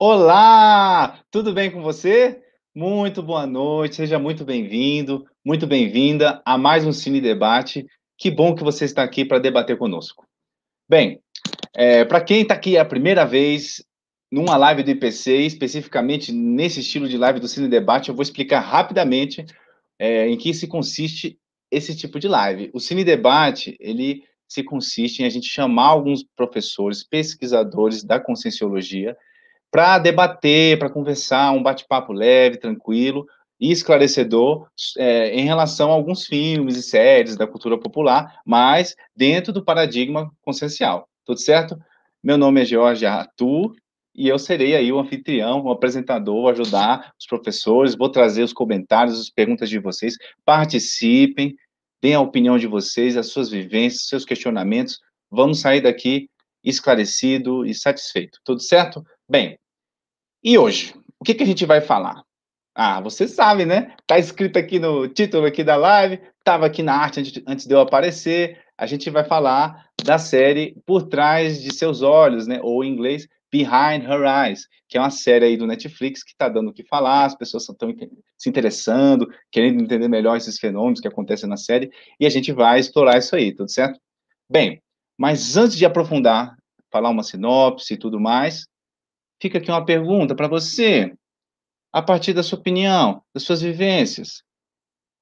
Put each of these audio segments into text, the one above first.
Olá! Tudo bem com você? Muito boa noite, seja muito bem-vindo, muito bem-vinda a mais um Cine Debate. Que bom que você está aqui para debater conosco. Bem, é, para quem está aqui a primeira vez numa live do IPC, especificamente nesse estilo de live do Cine Debate, eu vou explicar rapidamente é, em que se consiste esse tipo de live. O Cine Debate, ele se consiste em a gente chamar alguns professores, pesquisadores da conscienciologia, para debater, para conversar, um bate-papo leve, tranquilo e esclarecedor é, em relação a alguns filmes e séries da cultura popular, mas dentro do paradigma consciencial. Tudo certo? Meu nome é Jorge Arthur e eu serei aí o anfitrião, o apresentador, vou ajudar os professores, vou trazer os comentários, as perguntas de vocês, participem, deem a opinião de vocês, as suas vivências, seus questionamentos, vamos sair daqui esclarecido e satisfeito, tudo certo? Bem, e hoje, o que, que a gente vai falar? Ah, você sabe, né? Tá escrito aqui no título aqui da live, estava aqui na arte antes, antes de eu aparecer, a gente vai falar da série Por Trás de Seus Olhos, né? Ou em inglês, Behind Her Eyes, que é uma série aí do Netflix que está dando o que falar, as pessoas estão se interessando, querendo entender melhor esses fenômenos que acontecem na série, e a gente vai explorar isso aí, tudo certo? Bem, mas antes de aprofundar, falar uma sinopse e tudo mais, fica aqui uma pergunta para você, a partir da sua opinião, das suas vivências.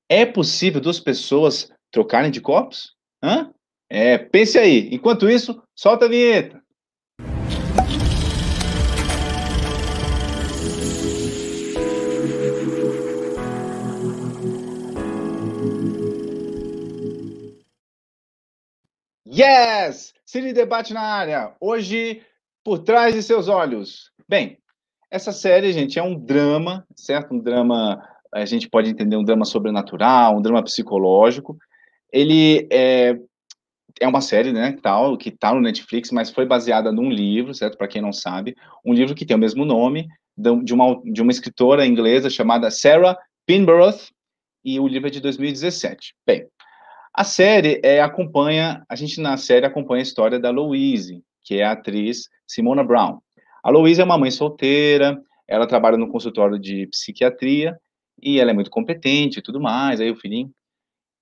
É possível duas pessoas trocarem de corpos? Hã? É, pense aí. Enquanto isso, solta a vinheta. Yes! Cine Debate na área. Hoje, por trás de seus olhos. Bem, essa série, gente, é um drama, certo? Um drama, a gente pode entender um drama sobrenatural, um drama psicológico. Ele é, é uma série, né, tal, que tá no Netflix, mas foi baseada num livro, certo? Para quem não sabe, um livro que tem o mesmo nome, de uma, de uma escritora inglesa chamada Sarah Pinborough, e o livro é de 2017. Bem, a série é, acompanha, a gente na série acompanha a história da Louise, que é a atriz Simona Brown. A Louise é uma mãe solteira, ela trabalha no consultório de psiquiatria e ela é muito competente e tudo mais, aí o filhinho.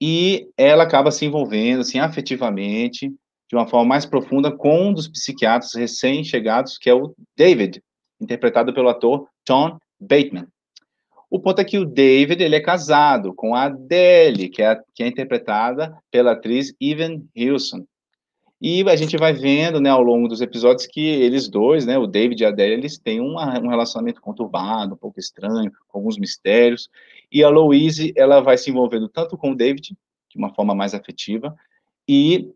E ela acaba se envolvendo, assim, afetivamente, de uma forma mais profunda com um dos psiquiatras recém-chegados, que é o David, interpretado pelo ator John Bateman. O ponto é que o David, ele é casado com a Adele, que é, que é interpretada pela atriz Evan Hilson. E a gente vai vendo, né, ao longo dos episódios que eles dois, né, o David e a Adele, eles têm uma, um relacionamento conturbado, um pouco estranho, com alguns mistérios. E a Louise, ela vai se envolvendo tanto com o David, de uma forma mais afetiva, e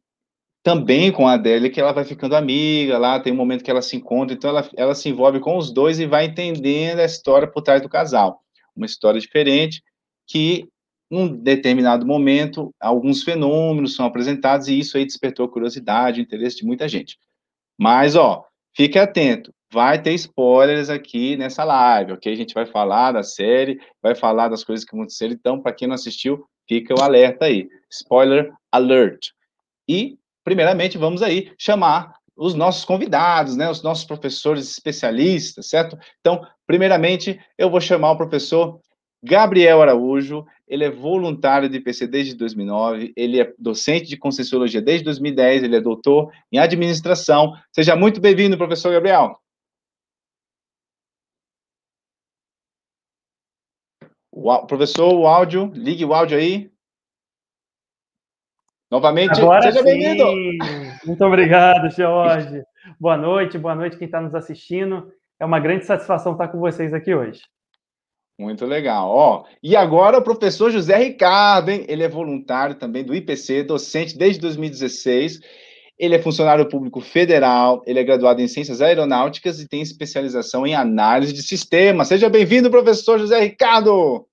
também com a Adele, que ela vai ficando amiga lá, tem um momento que ela se encontra, então ela, ela se envolve com os dois e vai entendendo a história por trás do casal uma história diferente, que num determinado momento, alguns fenômenos são apresentados e isso aí despertou curiosidade, interesse de muita gente. Mas, ó, fique atento, vai ter spoilers aqui nessa live, ok? A gente vai falar da série, vai falar das coisas que aconteceram, então, para quem não assistiu, fica o alerta aí. Spoiler alert. E, primeiramente, vamos aí chamar os nossos convidados, né, os nossos professores especialistas, certo? Então, primeiramente, eu vou chamar o professor Gabriel Araújo, ele é voluntário de IPC desde 2009, ele é docente de Conscienciologia desde 2010, ele é doutor em administração. Seja muito bem-vindo, professor Gabriel. O, professor, o áudio, ligue o áudio aí. Novamente, Agora seja bem-vindo. Muito obrigado, Jorge. Boa noite, boa noite quem está nos assistindo. É uma grande satisfação estar com vocês aqui hoje. Muito legal. Ó, e agora o professor José Ricardo, hein? Ele é voluntário também do IPC, docente desde 2016. Ele é funcionário público federal, ele é graduado em Ciências Aeronáuticas e tem especialização em análise de sistemas. Seja bem-vindo, professor José Ricardo!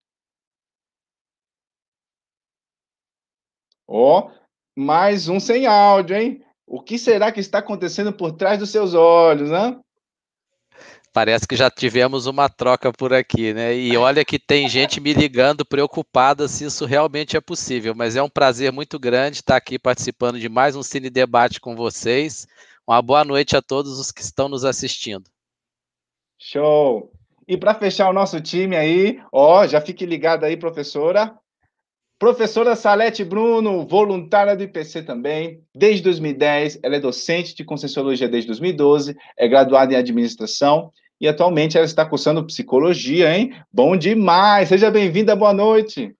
Ó, mais um sem áudio, hein? O que será que está acontecendo por trás dos seus olhos, né? Parece que já tivemos uma troca por aqui, né? E olha que tem gente me ligando preocupada se isso realmente é possível, mas é um prazer muito grande estar aqui participando de mais um Cine Debate com vocês. Uma boa noite a todos os que estão nos assistindo. Show! E para fechar o nosso time aí, ó, já fique ligado aí, professora. Professora Salete Bruno, voluntária do IPC também, desde 2010, ela é docente de Conscienciologia desde 2012, é graduada em Administração e atualmente ela está cursando Psicologia, hein? Bom demais! Seja bem-vinda, boa noite!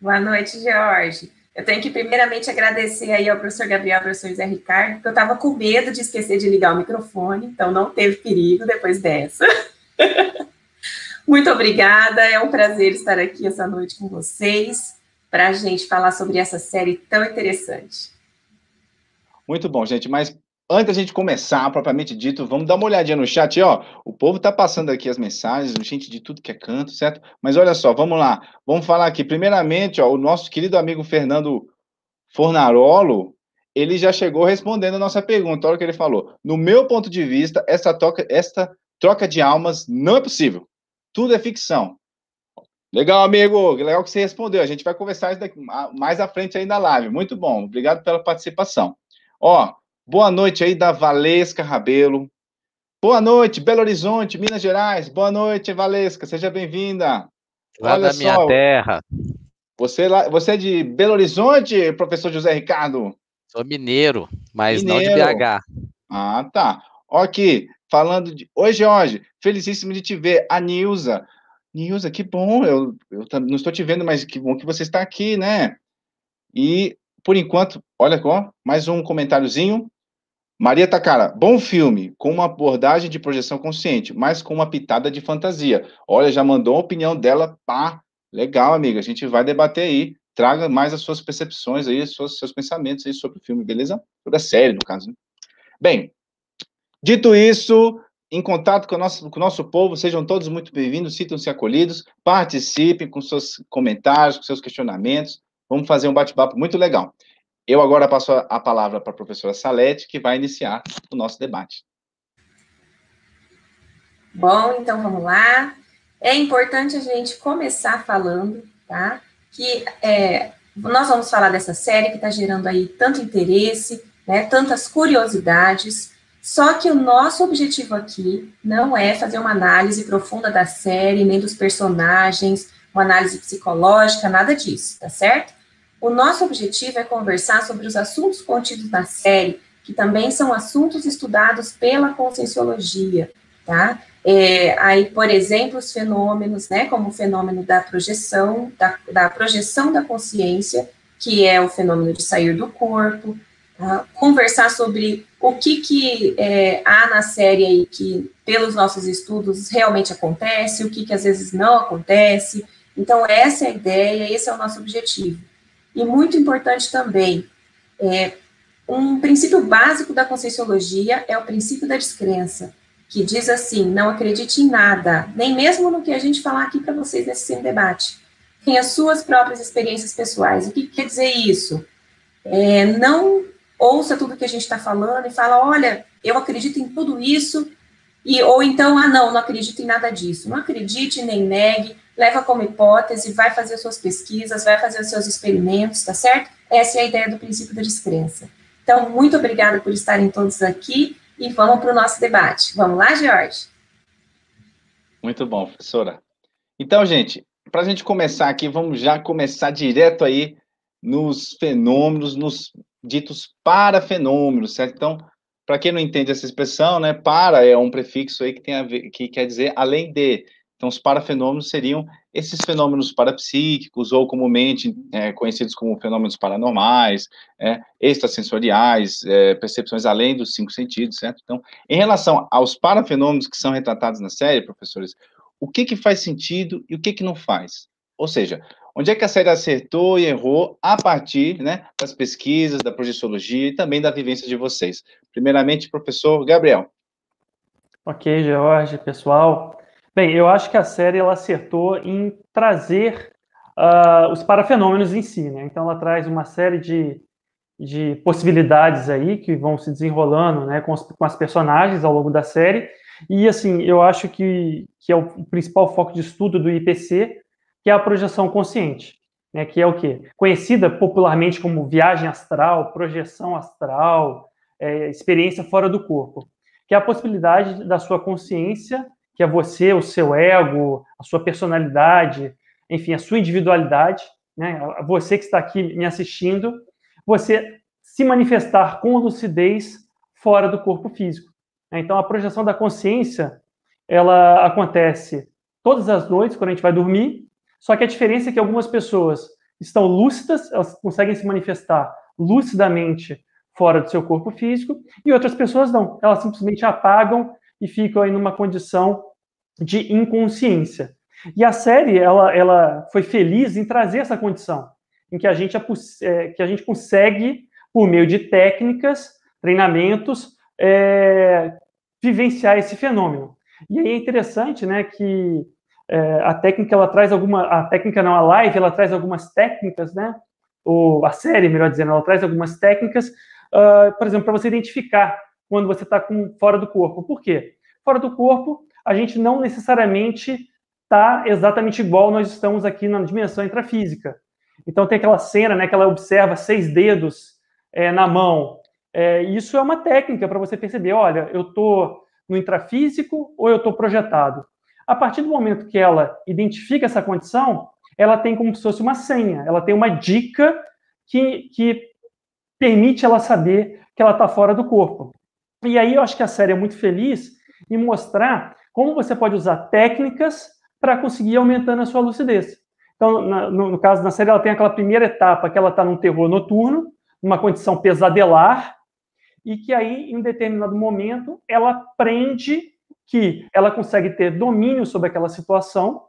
Boa noite, Jorge. Eu tenho que primeiramente agradecer aí ao professor Gabriel, ao professor José Ricardo, porque eu estava com medo de esquecer de ligar o microfone, então não teve perigo depois dessa. Muito obrigada, é um prazer estar aqui essa noite com vocês para a gente falar sobre essa série tão interessante. Muito bom, gente, mas antes da gente começar, propriamente dito, vamos dar uma olhadinha no chat, ó. O povo tá passando aqui as mensagens, gente de tudo que é canto, certo? Mas olha só, vamos lá. Vamos falar aqui. Primeiramente, ó, o nosso querido amigo Fernando Fornarolo, ele já chegou respondendo a nossa pergunta. Olha o que ele falou. No meu ponto de vista, essa troca, esta troca de almas não é possível. Tudo é ficção. Legal, amigo. Legal que você respondeu. A gente vai conversar mais à frente aí na live. Muito bom. Obrigado pela participação. Ó, boa noite aí da Valesca Rabelo. Boa noite, Belo Horizonte, Minas Gerais. Boa noite, Valesca. Seja bem-vinda. Lá Olha da minha só, terra. Você, lá, você é de Belo Horizonte, professor José Ricardo? Sou mineiro, mas mineiro. não de BH. Ah, tá. Ó aqui, falando de. Oi, Jorge, felicíssimo de te ver. A Nilza. Nilza, que bom, eu, eu não estou te vendo, mas que bom que você está aqui, né? E, por enquanto, olha só, mais um comentáriozinho. Maria Takara, bom filme, com uma abordagem de projeção consciente, mas com uma pitada de fantasia. Olha, já mandou a opinião dela, pá, legal, amiga, a gente vai debater aí. Traga mais as suas percepções aí, os seus, seus pensamentos aí sobre o filme, beleza? Sobre a série, no caso. Né? Bem, dito isso, em contato com o nosso, com o nosso povo, sejam todos muito bem-vindos, sintam-se acolhidos, participem com seus comentários, com seus questionamentos. Vamos fazer um bate-papo muito legal. Eu agora passo a palavra para a professora Salete, que vai iniciar o nosso debate. Bom, então vamos lá. É importante a gente começar falando, tá? Que é, nós vamos falar dessa série que está gerando aí tanto interesse, né, tantas curiosidades. Só que o nosso objetivo aqui não é fazer uma análise profunda da série, nem dos personagens, uma análise psicológica, nada disso, tá certo? O nosso objetivo é conversar sobre os assuntos contidos na série, que também são assuntos estudados pela conscienciologia, tá? É, aí, por exemplo, os fenômenos, né, como o fenômeno da projeção, da, da projeção da consciência, que é o fenômeno de sair do corpo, tá? conversar sobre o que, que é, há na série aí que, pelos nossos estudos, realmente acontece, o que, que às vezes não acontece. Então, essa é a ideia, esse é o nosso objetivo. E muito importante também, é, um princípio básico da Conscienciologia é o princípio da descrença, que diz assim: não acredite em nada, nem mesmo no que a gente falar aqui para vocês nesse debate. Tenha suas próprias experiências pessoais. O que quer dizer isso? É, não ouça tudo que a gente está falando e fala: olha, eu acredito em tudo isso, e, ou então, ah, não, não acredito em nada disso. Não acredite nem negue, leva como hipótese, vai fazer suas pesquisas, vai fazer os seus experimentos, tá certo? Essa é a ideia do princípio da descrença. Então, muito obrigada por estarem todos aqui e vamos para o nosso debate. Vamos lá, Jorge? Muito bom, professora. Então, gente, para a gente começar aqui, vamos já começar direto aí nos fenômenos, nos ditos parafenômenos, certo? Então, para quem não entende essa expressão, né, para é um prefixo aí que tem a ver, que quer dizer além de. Então, os parafenômenos seriam esses fenômenos parapsíquicos, ou comumente é, conhecidos como fenômenos paranormais, é, extrasensoriais, é, percepções além dos cinco sentidos, certo? Então, em relação aos parafenômenos que são retratados na série, professores, o que, que faz sentido e o que, que não faz? Ou seja, onde é que a série acertou e errou a partir né, das pesquisas, da projeciologia e também da vivência de vocês? Primeiramente, professor Gabriel. Ok, George, pessoal. Bem, eu acho que a série ela acertou em trazer uh, os parafenômenos em si, né? Então ela traz uma série de, de possibilidades aí que vão se desenrolando, né, com, os, com as personagens ao longo da série. E assim, eu acho que, que é o principal foco de estudo do IPC, que é a projeção consciente, né, que é o quê? Conhecida popularmente como viagem astral, projeção astral, é, experiência fora do corpo. que é a possibilidade da sua consciência, que é você, o seu ego, a sua personalidade, enfim, a sua individualidade, né? Você que está aqui me assistindo, você se manifestar com lucidez fora do corpo físico. Então, a projeção da consciência, ela acontece todas as noites, quando a gente vai dormir, só que a diferença é que algumas pessoas estão lúcidas, elas conseguem se manifestar lucidamente fora do seu corpo físico, e outras pessoas não. Elas simplesmente apagam e ficam aí numa condição de inconsciência. E a série, ela, ela foi feliz em trazer essa condição, em que a gente, é, que a gente consegue, por meio de técnicas, treinamentos, é, vivenciar esse fenômeno. E aí é interessante, né, que é, a técnica, ela traz alguma, a técnica não, a live, ela traz algumas técnicas, né, ou a série, melhor dizendo, ela traz algumas técnicas, uh, por exemplo, para você identificar quando você está fora do corpo. Por quê? Fora do corpo, a gente não necessariamente está exatamente igual nós estamos aqui na dimensão intrafísica. Então tem aquela cena, né, que ela observa seis dedos é, na mão. É, isso é uma técnica para você perceber, olha, eu estou no intrafísico ou eu estou projetado. A partir do momento que ela identifica essa condição, ela tem como se fosse uma senha, ela tem uma dica que, que permite ela saber que ela está fora do corpo. E aí eu acho que a série é muito feliz em mostrar como você pode usar técnicas para conseguir ir aumentando a sua lucidez. Então, na, no, no, caso da série, ela tem aquela primeira etapa que ela está num terror noturno, numa condição pesadelar, e que aí, em um determinado momento, ela aprende que ela consegue ter domínio sobre aquela situação,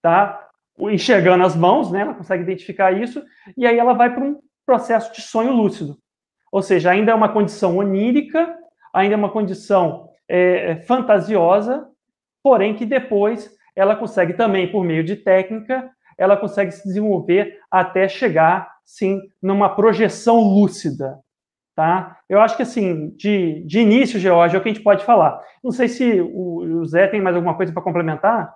tá? Enxergando as mãos, né? Ela consegue identificar isso, e aí ela vai para um processo de sonho lúcido. Ou seja, ainda é uma condição onírica, ainda é uma condição é, fantasiosa, porém que depois ela consegue também, por meio de técnica, ela consegue se desenvolver até chegar, sim, numa projeção lúcida, tá? Eu acho que, assim, de, de início, George, é o que a gente pode falar. Não sei se o, o Zé tem mais alguma coisa para complementar.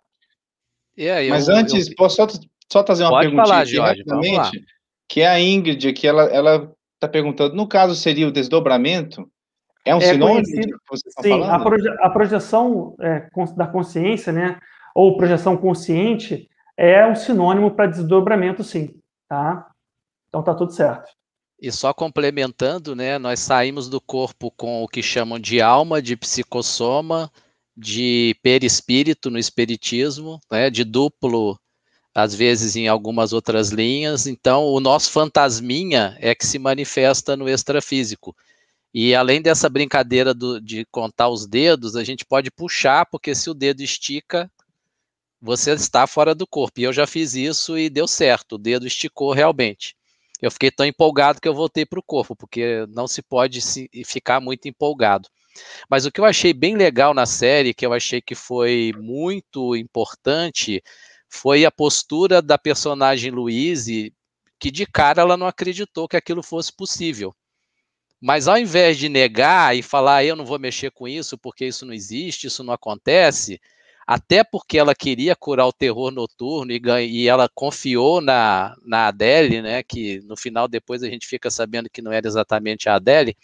É, eu, Mas antes, eu... posso só, só trazer uma pergunta falar, Jorge, rapidamente? Que é a Ingrid, que ela está perguntando, no caso seria o desdobramento? É um é sinônimo que você está falando? Sim, a, proje a projeção é, da consciência, né? ou projeção consciente é um sinônimo para desdobramento, sim, tá? Então tá tudo certo. E só complementando, né, nós saímos do corpo com o que chamam de alma, de psicossoma, de perispírito no espiritismo, né, de duplo, às vezes em algumas outras linhas. Então, o nosso fantasminha é que se manifesta no extrafísico. E além dessa brincadeira do, de contar os dedos, a gente pode puxar, porque se o dedo estica, você está fora do corpo. E eu já fiz isso e deu certo, o dedo esticou realmente. Eu fiquei tão empolgado que eu voltei para o corpo, porque não se pode se, ficar muito empolgado. Mas o que eu achei bem legal na série, que eu achei que foi muito importante, foi a postura da personagem Louise, que de cara ela não acreditou que aquilo fosse possível. Mas ao invés de negar e falar, eu não vou mexer com isso porque isso não existe, isso não acontece, até porque ela queria curar o terror noturno e, e ela confiou na, na Adele, né, que no final depois a gente fica sabendo que não era exatamente a Adele,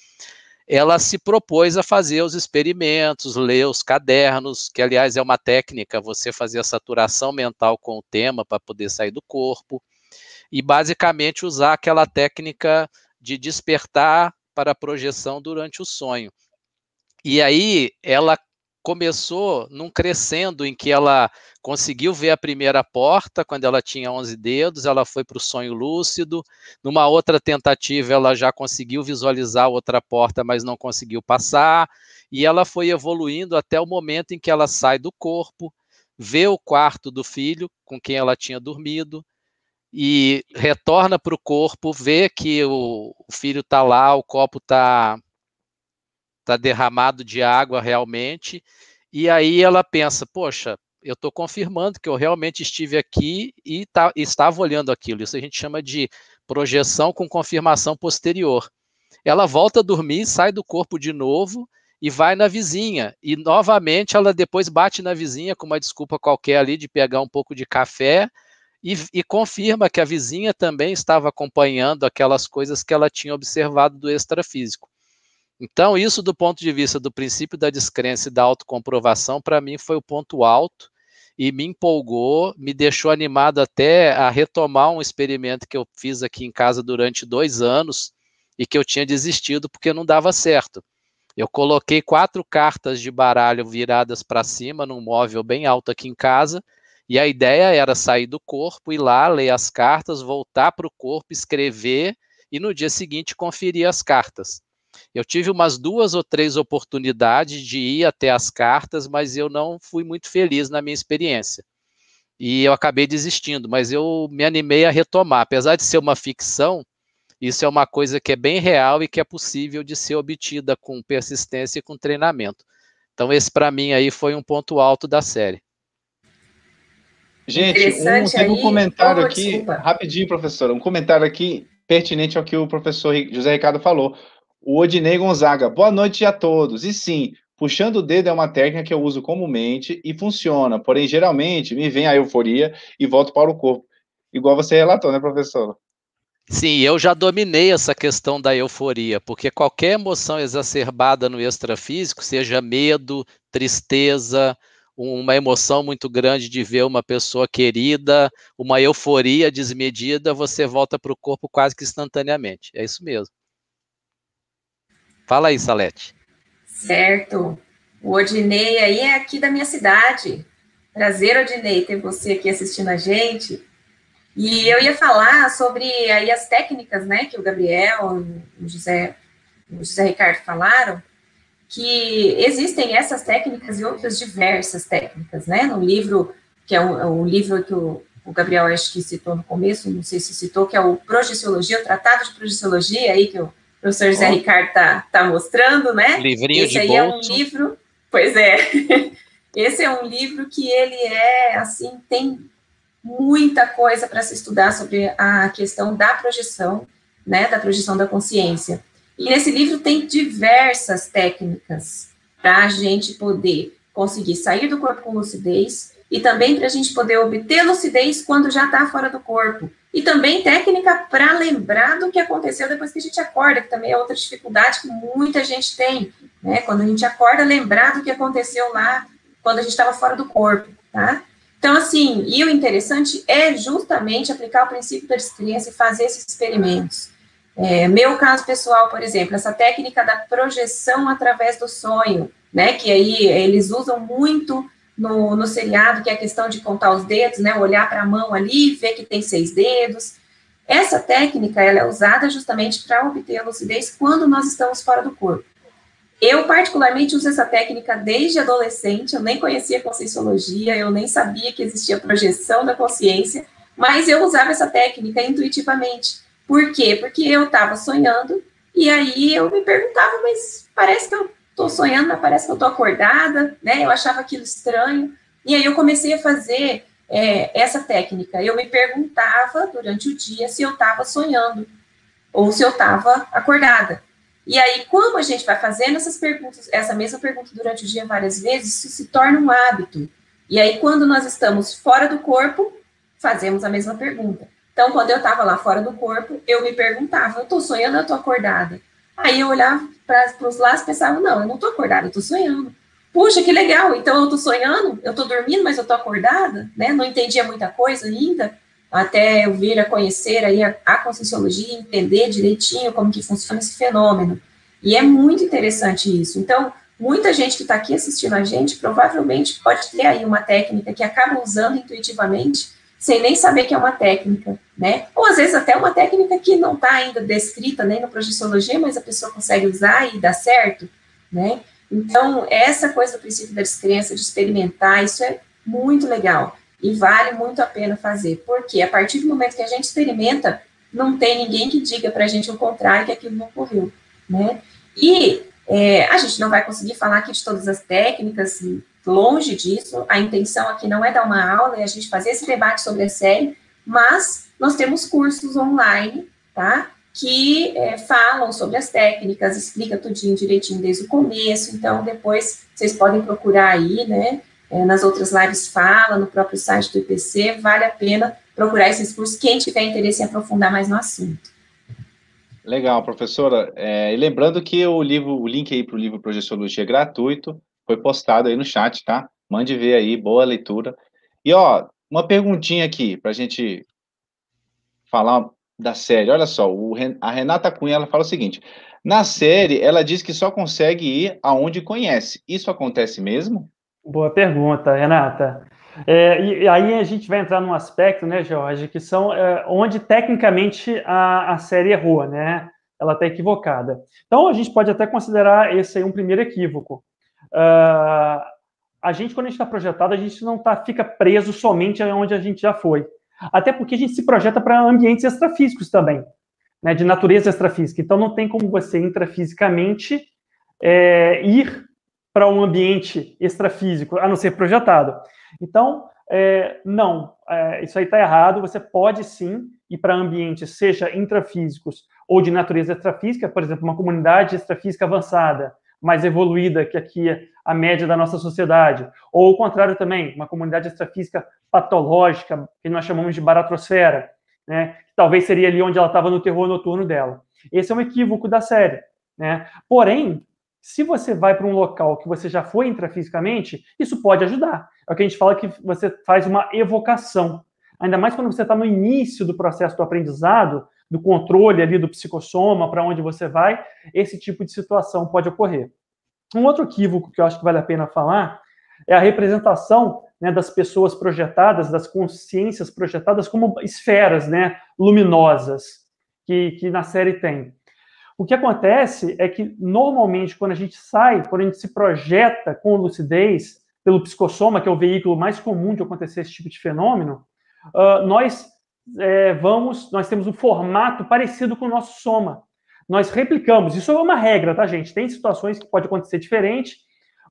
ela se propôs a fazer os experimentos, ler os cadernos, que aliás é uma técnica, você fazer a saturação mental com o tema para poder sair do corpo, e basicamente usar aquela técnica de despertar para a projeção durante o sonho. E aí ela começou num crescendo em que ela conseguiu ver a primeira porta quando ela tinha 11 dedos, ela foi para o sonho lúcido. Numa outra tentativa, ela já conseguiu visualizar outra porta, mas não conseguiu passar. E ela foi evoluindo até o momento em que ela sai do corpo, vê o quarto do filho com quem ela tinha dormido e retorna para o corpo, vê que o, filho está lá, o copo está está derramado de água realmente, e aí ela pensa, poxa, eu estou confirmando que eu realmente estive aqui e tá, estava olhando aquilo. Isso a gente chama de projeção com confirmação posterior. Ela volta a dormir, sai do corpo de novo e vai na vizinha. E novamente ela depois bate na vizinha com uma desculpa qualquer ali de pegar um pouco de café e, e confirma que a vizinha também estava acompanhando aquelas coisas que ela tinha observado do extrafísico. Então, isso do ponto de vista do princípio da descrença e da autocomprovação, para mim foi o ponto alto e me empolgou, me deixou animado até a retomar um experimento que eu fiz aqui em casa durante dois anos e que eu tinha desistido porque não dava certo. Eu coloquei quatro cartas de baralho viradas para cima num móvel bem alto aqui em casa e a ideia era sair do corpo, ir lá, ler as cartas, voltar para o corpo, escrever e no dia seguinte conferir as cartas. Eu tive umas duas ou três oportunidades de ir até as cartas, mas eu não fui muito feliz na minha experiência. E eu acabei desistindo, mas eu me animei a retomar. Apesar de ser uma ficção, isso é uma coisa que é bem real e que é possível de ser obtida com persistência e com treinamento. Então, esse para mim aí foi um ponto alto da série. Gente, um, teve um comentário oh, aqui, desculpa. rapidinho, professor, um comentário aqui pertinente ao que o professor José Ricardo falou. O Odinei Gonzaga, boa noite a todos. E sim, puxando o dedo é uma técnica que eu uso comumente e funciona, porém, geralmente me vem a euforia e volto para o corpo. Igual você relatou, né, professor? Sim, eu já dominei essa questão da euforia, porque qualquer emoção exacerbada no extrafísico, seja medo, tristeza, uma emoção muito grande de ver uma pessoa querida, uma euforia desmedida, você volta para o corpo quase que instantaneamente. É isso mesmo. Fala aí, Salete. Certo. O Odinei aí é aqui da minha cidade. Prazer, Odinei, ter você aqui assistindo a gente. E eu ia falar sobre aí as técnicas, né, que o Gabriel, o José, o José Ricardo falaram, que existem essas técnicas e outras diversas técnicas, né, no livro, que é o, o livro que o, o, Gabriel acho que citou no começo, não sei se citou, que é o Projeciologia, o Tratado de Projeciologia, aí que o professor José oh. Ricardo tá, tá mostrando, né? Livrinho Esse de aí bolso. é um livro, pois é, esse é um livro que ele é, assim, tem muita coisa para se estudar sobre a questão da projeção, né, da projeção da consciência. E nesse livro tem diversas técnicas para a gente poder conseguir sair do corpo com lucidez e também para a gente poder obter lucidez quando já está fora do corpo. E também técnica para lembrar do que aconteceu depois que a gente acorda, que também é outra dificuldade que muita gente tem, né? Quando a gente acorda, lembrar do que aconteceu lá quando a gente estava fora do corpo, tá? Então, assim, e o interessante é justamente aplicar o princípio da descrença e fazer esses experimentos. É, meu caso pessoal, por exemplo, essa técnica da projeção através do sonho, né, que aí eles usam muito no, no seriado, que é a questão de contar os dedos, né, olhar para a mão ali, ver que tem seis dedos. Essa técnica, ela é usada justamente para obter a lucidez quando nós estamos fora do corpo. Eu, particularmente, uso essa técnica desde adolescente, eu nem conhecia conscienciologia, eu nem sabia que existia projeção da consciência, mas eu usava essa técnica intuitivamente. Por quê? Porque eu estava sonhando, e aí eu me perguntava, mas parece que eu estou sonhando, mas parece que eu estou acordada, né? Eu achava aquilo estranho, e aí eu comecei a fazer é, essa técnica. Eu me perguntava durante o dia se eu estava sonhando, ou se eu estava acordada. E aí, como a gente vai fazendo essas perguntas, essa mesma pergunta durante o dia várias vezes, isso se torna um hábito. E aí, quando nós estamos fora do corpo, fazemos a mesma pergunta. Então, quando eu estava lá fora do corpo, eu me perguntava, eu estou sonhando ou estou acordada? Aí eu olhava para os lados e pensava, não, eu não estou acordada, eu estou sonhando. Puxa, que legal, então eu estou sonhando, eu estou dormindo, mas eu estou acordada, né? Não entendia muita coisa ainda até eu vir a conhecer aí a, a conscienciologia, entender direitinho como que funciona esse fenômeno. E é muito interessante isso. Então, muita gente que está aqui assistindo a gente provavelmente pode ter aí uma técnica que acaba usando intuitivamente, sem nem saber que é uma técnica, né? Ou às vezes até uma técnica que não está ainda descrita nem no projeciologia, mas a pessoa consegue usar e dá certo, né? Então, essa coisa do princípio da descrença, de experimentar, isso é muito legal. E vale muito a pena fazer, porque a partir do momento que a gente experimenta, não tem ninguém que diga para a gente o contrário, que aquilo não ocorreu, né? E é, a gente não vai conseguir falar aqui de todas as técnicas, longe disso, a intenção aqui não é dar uma aula e a gente fazer esse debate sobre a série, mas nós temos cursos online, tá? Que é, falam sobre as técnicas, explica tudinho direitinho desde o começo, então depois vocês podem procurar aí, né? é, nas outras lives fala, no próprio site do IPC, vale a pena procurar esses cursos, quem tiver interesse em aprofundar mais no assunto. Legal, professora. É, e lembrando que o livro, o link aí para o livro Projeciologia é gratuito, foi postado aí no chat, tá? Mande ver aí, boa leitura. E ó, uma perguntinha aqui para a gente falar da série. Olha só, o, a Renata Cunha ela fala o seguinte: na série ela diz que só consegue ir aonde conhece. Isso acontece mesmo? Boa pergunta, Renata. É, e, e, aí a gente vai entrar num aspecto, né, Jorge, que são é, onde tecnicamente a, a série errou, né? Ela está equivocada. Então a gente pode até considerar esse aí um primeiro equívoco. Uh, a gente, quando a gente está projetado, a gente não tá, fica preso somente aonde a gente já foi. Até porque a gente se projeta para ambientes extrafísicos também, né, de natureza extrafísica. Então não tem como você intrafisicamente é, ir para um ambiente extrafísico, a não ser projetado. Então, é, não, é, isso aí está errado. Você pode sim ir para ambientes, seja intrafísicos ou de natureza extrafísica, por exemplo, uma comunidade extrafísica avançada, mais evoluída que aqui a média da nossa sociedade, ou o contrário também, uma comunidade extrafísica patológica, que nós chamamos de baratrosfera, né? talvez seria ali onde ela estava no terror noturno dela. Esse é um equívoco da série. Né? Porém, se você vai para um local que você já foi intrafisicamente, isso pode ajudar. É o que a gente fala que você faz uma evocação. Ainda mais quando você está no início do processo do aprendizado, do controle ali do psicossoma, para onde você vai, esse tipo de situação pode ocorrer. Um outro equívoco que eu acho que vale a pena falar é a representação né, das pessoas projetadas, das consciências projetadas como esferas né, luminosas que, que na série tem. O que acontece é que, normalmente, quando a gente sai, quando a gente se projeta com lucidez, pelo psicossoma, que é o veículo mais comum de acontecer esse tipo de fenômeno, uh, nós é, vamos, nós temos um formato parecido com o nosso soma. Nós replicamos, isso é uma regra, tá, gente? Tem situações que pode acontecer diferente,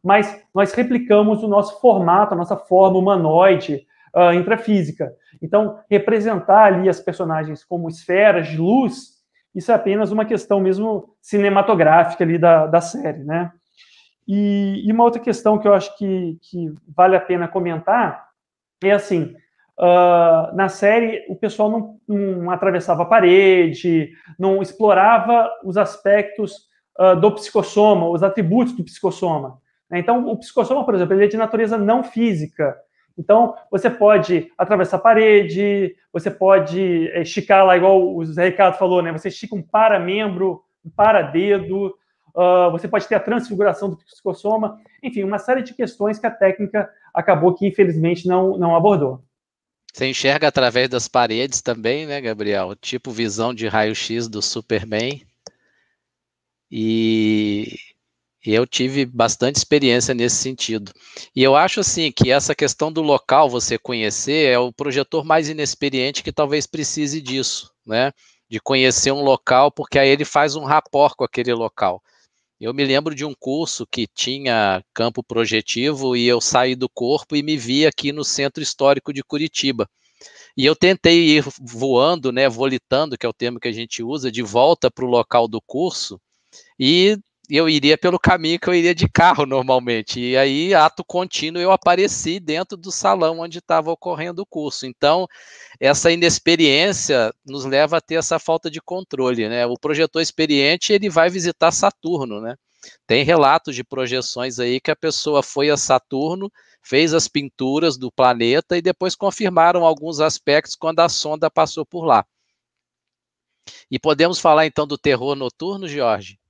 mas nós replicamos o nosso formato, a nossa forma humanoide uh, intrafísica. Então, representar ali as personagens como esferas de luz, isso é apenas uma questão mesmo cinematográfica ali da, da série, né? E, e uma outra questão que eu acho que, que vale a pena comentar é assim, Uh, na série, o pessoal não, não, atravessava a parede, não explorava os aspectos uh, do psicossoma, os atributos do psicossoma. Né? Então, o psicossoma, por exemplo, ele é de natureza não física. Então, você pode atravessar a parede, você pode eh, esticar lá, igual o Zé Ricardo falou, né? Você estica um paramembro, um paradedo, uh, você pode ter a transfiguração do psicossoma, enfim, uma série de questões que a técnica acabou que, infelizmente, não, não abordou. Você enxerga através das paredes também, né, Gabriel? Tipo visão de raio-x do Superman. E eu tive bastante experiência nesse sentido. E eu acho assim que essa questão do local você conhecer é o projetor mais inexperiente que talvez precise disso, né? De conhecer um local, porque aí ele faz um rapport com aquele local. Eu me lembro de um curso que tinha campo projetivo e eu saí do corpo e me vi aqui no Centro Histórico de Curitiba. E eu tentei ir voando, né, volitando, que é o termo que a gente usa, de volta para o local do curso, e eu iria pelo caminho que eu iria de carro normalmente. E aí, ato contínuo, eu apareci dentro do salão onde estava ocorrendo o curso. Então, essa inexperiência nos leva a ter essa falta de controle, né? O projetor experiente, ele vai visitar Saturno, né? Tem relatos de projeções aí que a pessoa foi a Saturno, fez as pinturas do planeta e depois confirmaram alguns aspectos quando a sonda passou por lá. E podemos falar então do terror noturno, Jorge?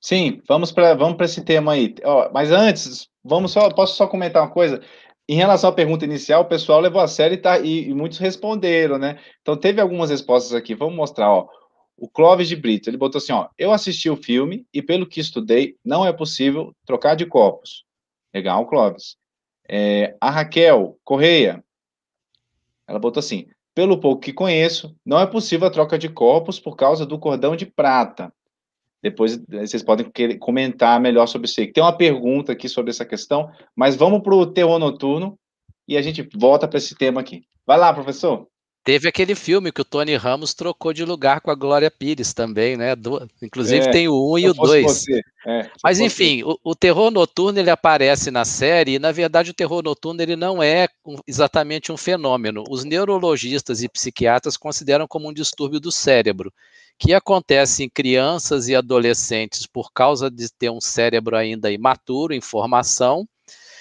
Sim, vamos para vamos esse tema aí. Ó, mas antes, vamos só, posso só comentar uma coisa? Em relação à pergunta inicial, o pessoal levou a sério e, tá, e, e muitos responderam, né? Então teve algumas respostas aqui. Vamos mostrar, ó. O Clóvis de Brito, ele botou assim, ó, eu assisti o filme e pelo que estudei, não é possível trocar de copos. Legal, Clóvis. É, a Raquel Correia, ela botou assim, pelo pouco que conheço, não é possível a troca de copos por causa do cordão de prata. Depois eh, vocês podem comentar melhor sobre isso. Tem uma pergunta aqui sobre essa questão, mas vamos para o terror noturno e a gente volta para esse tema aqui. Vai lá, professor. Teve aquele filme que o Tony Ramos trocou de lugar com a Glória Pires também, né? Do, inclusive é, tem o 1 um e o 2. É, Mas enfim, o, o, terror noturno ele aparece na série e na verdade o terror noturno ele não é exatamente um fenômeno. Os neurologistas e psiquiatras consideram como um distúrbio do cérebro, que acontece em crianças e adolescentes por causa de ter um cérebro ainda imaturo em formação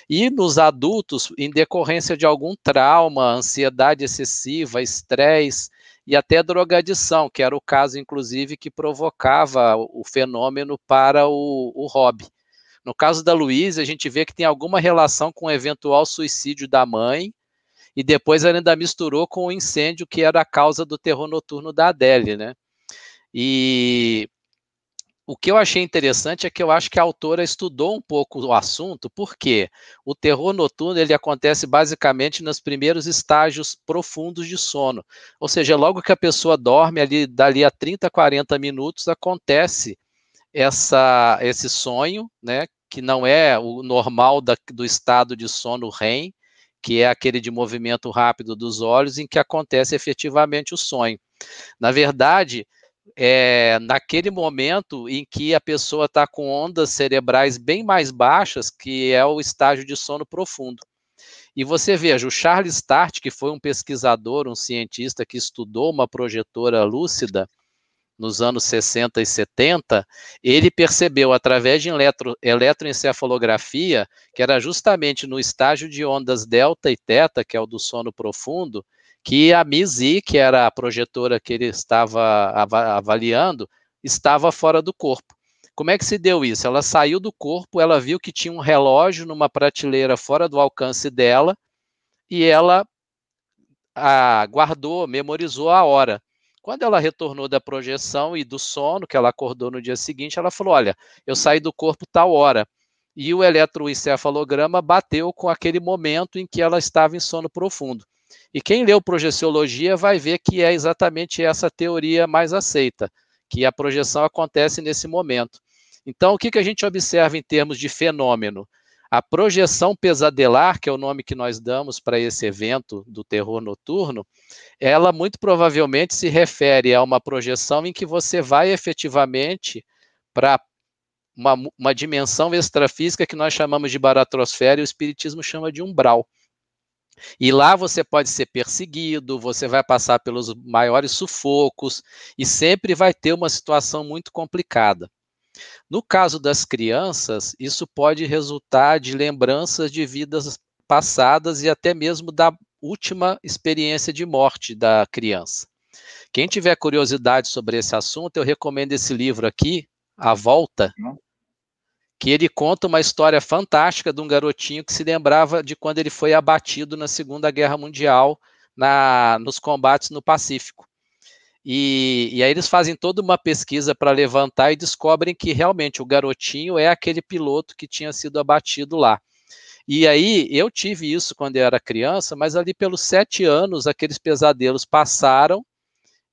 e nos adultos, em decorrência de algum trauma, ansiedade excessiva, estresse e até drogadição, que era o caso, inclusive, que provocava o fenômeno para o, o hobby. No caso da Luísa, a gente vê que tem alguma relação com o eventual suicídio da mãe, e depois ela ainda misturou com o incêndio que era a causa do terror noturno da Adele, né? E o que eu achei interessante é que eu acho que a autora estudou um pouco o assunto, porque o terror noturno ele acontece basicamente nos primeiros estágios profundos de sono. Ou seja, logo que a pessoa dorme ali dali a 30, 40 minutos acontece essa esse sonho, né, que não é o normal da, do estado de sono REM, que é aquele de movimento rápido dos olhos em que acontece efetivamente o sonho. Na verdade, é, naquele momento em que a pessoa está com ondas cerebrais bem mais baixas, que é o estágio de sono profundo. E você veja, o Charles Start, que foi um pesquisador, um cientista que estudou uma projetora lúcida nos anos 60 e 70, ele percebeu através de eletro, eletroencefalografia, que era justamente no estágio de ondas delta e teta, que é o do sono profundo, que a MISI, que era a projetora que ele estava avaliando, estava fora do corpo. Como é que se deu isso? Ela saiu do corpo, ela viu que tinha um relógio numa prateleira fora do alcance dela e ela a, guardou, memorizou a hora. Quando ela retornou da projeção e do sono, que ela acordou no dia seguinte, ela falou: Olha, eu saí do corpo tal hora. E o eletroencefalograma bateu com aquele momento em que ela estava em sono profundo. E quem leu projeciologia vai ver que é exatamente essa teoria mais aceita, que a projeção acontece nesse momento. Então, o que, que a gente observa em termos de fenômeno? A projeção pesadelar, que é o nome que nós damos para esse evento do terror noturno, ela muito provavelmente se refere a uma projeção em que você vai efetivamente para uma, uma dimensão extrafísica que nós chamamos de baratrosfera e o espiritismo chama de umbral. E lá você pode ser perseguido, você vai passar pelos maiores sufocos e sempre vai ter uma situação muito complicada. No caso das crianças, isso pode resultar de lembranças de vidas passadas e até mesmo da última experiência de morte da criança. Quem tiver curiosidade sobre esse assunto, eu recomendo esse livro aqui, A Volta, que ele conta uma história fantástica de um garotinho que se lembrava de quando ele foi abatido na Segunda Guerra Mundial na, nos combates no Pacífico. E, e aí eles fazem toda uma pesquisa para levantar e descobrem que realmente o garotinho é aquele piloto que tinha sido abatido lá. E aí eu tive isso quando eu era criança, mas ali pelos sete anos aqueles pesadelos passaram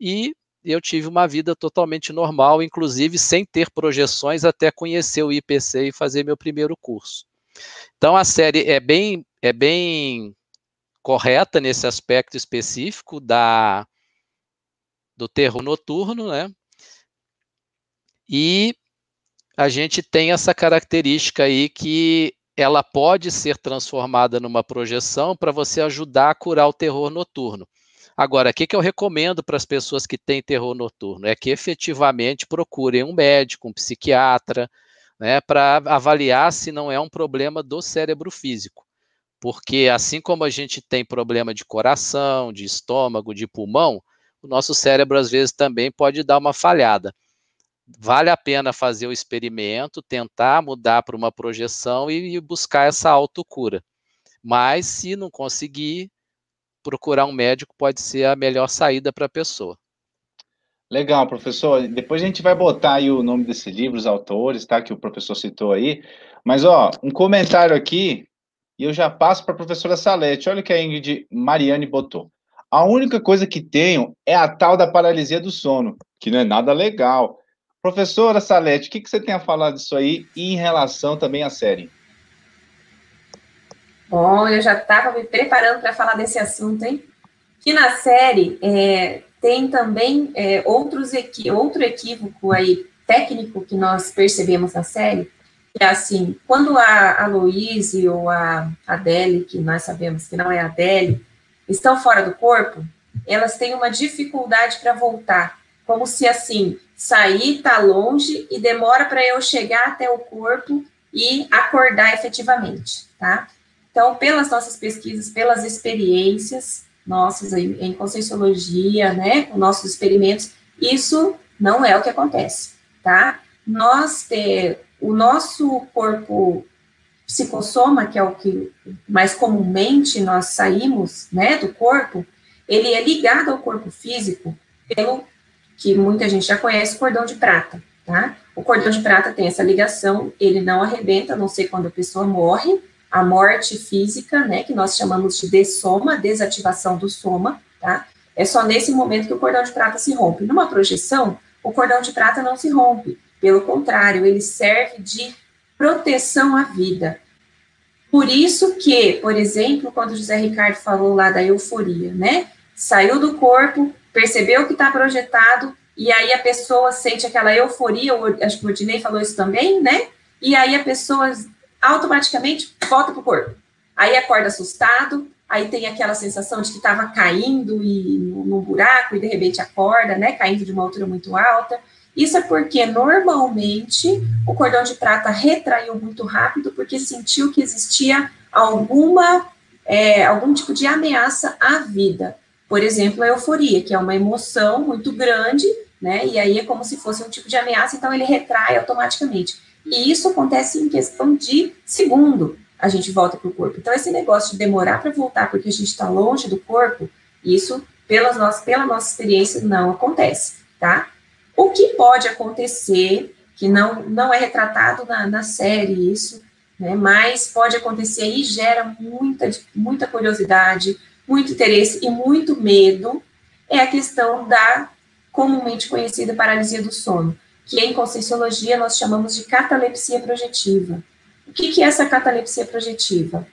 e eu tive uma vida totalmente normal, inclusive sem ter projeções até conhecer o IPC e fazer meu primeiro curso. Então a série é bem é bem correta nesse aspecto específico da do terror noturno, né? E a gente tem essa característica aí que ela pode ser transformada numa projeção para você ajudar a curar o terror noturno. Agora, o que, que eu recomendo para as pessoas que têm terror noturno? É que efetivamente procurem um médico, um psiquiatra, né, para avaliar se não é um problema do cérebro físico. Porque assim como a gente tem problema de coração, de estômago, de pulmão, o nosso cérebro às vezes também pode dar uma falhada. Vale a pena fazer o experimento, tentar mudar para uma projeção e buscar essa autocura. Mas se não conseguir, procurar um médico pode ser a melhor saída para a pessoa. Legal, professor. Depois a gente vai botar aí o nome desse livro, os autores, tá? Que o professor citou aí. Mas, ó, um comentário aqui, e eu já passo para a professora Salete. Olha o que a Ingrid Mariane botou. A única coisa que tenho é a tal da paralisia do sono, que não é nada legal. Professora Salete, o que, que você tem a falar disso aí em relação também à série? Bom, eu já estava me preparando para falar desse assunto, hein? que na série é, tem também é, outros equi outro equívoco aí técnico que nós percebemos na série, que é assim, quando a, a Louise ou a Adele, que nós sabemos que não é a Adele, estão fora do corpo, elas têm uma dificuldade para voltar, como se assim, sair está longe e demora para eu chegar até o corpo e acordar efetivamente, tá? Então, pelas nossas pesquisas, pelas experiências nossas em, em conscienciologia, né, com nossos experimentos, isso não é o que acontece, tá? Nós o nosso corpo psicossoma, que é o que mais comumente nós saímos, né, do corpo, ele é ligado ao corpo físico pelo que muita gente já conhece, cordão de prata, tá? O cordão de prata tem essa ligação, ele não arrebenta, a não sei quando a pessoa morre, a morte física, né, que nós chamamos de dessoma, desativação do soma, tá? É só nesse momento que o cordão de prata se rompe. Numa projeção, o cordão de prata não se rompe, pelo contrário, ele serve de proteção à vida. Por isso que, por exemplo, quando José Ricardo falou lá da euforia, né? Saiu do corpo, percebeu que está projetado, e aí a pessoa sente aquela euforia, acho que o Odinei falou isso também, né? E aí a pessoa automaticamente volta para o corpo. Aí acorda assustado, aí tem aquela sensação de que estava caindo e no, buraco, e de repente acorda, né? Caindo de uma altura muito alta. Isso é porque normalmente o cordão de prata retraiu muito rápido porque sentiu que existia alguma é, algum tipo de ameaça à vida. Por exemplo, a euforia, que é uma emoção muito grande, né? E aí é como se fosse um tipo de ameaça, então ele retrai automaticamente. E isso acontece em questão de segundo, a gente volta para o corpo. Então, esse negócio de demorar para voltar porque a gente está longe do corpo, isso, pelas nossas, pela nossa experiência, não acontece, tá? O que pode acontecer, que não, não é retratado na, na série isso, né, mas pode acontecer e gera muita, muita curiosidade, muito interesse e muito medo é a questão da comumente conhecida paralisia do sono, que em conscienciologia nós chamamos de catalepsia projetiva. O que, que é essa catalepsia projetiva?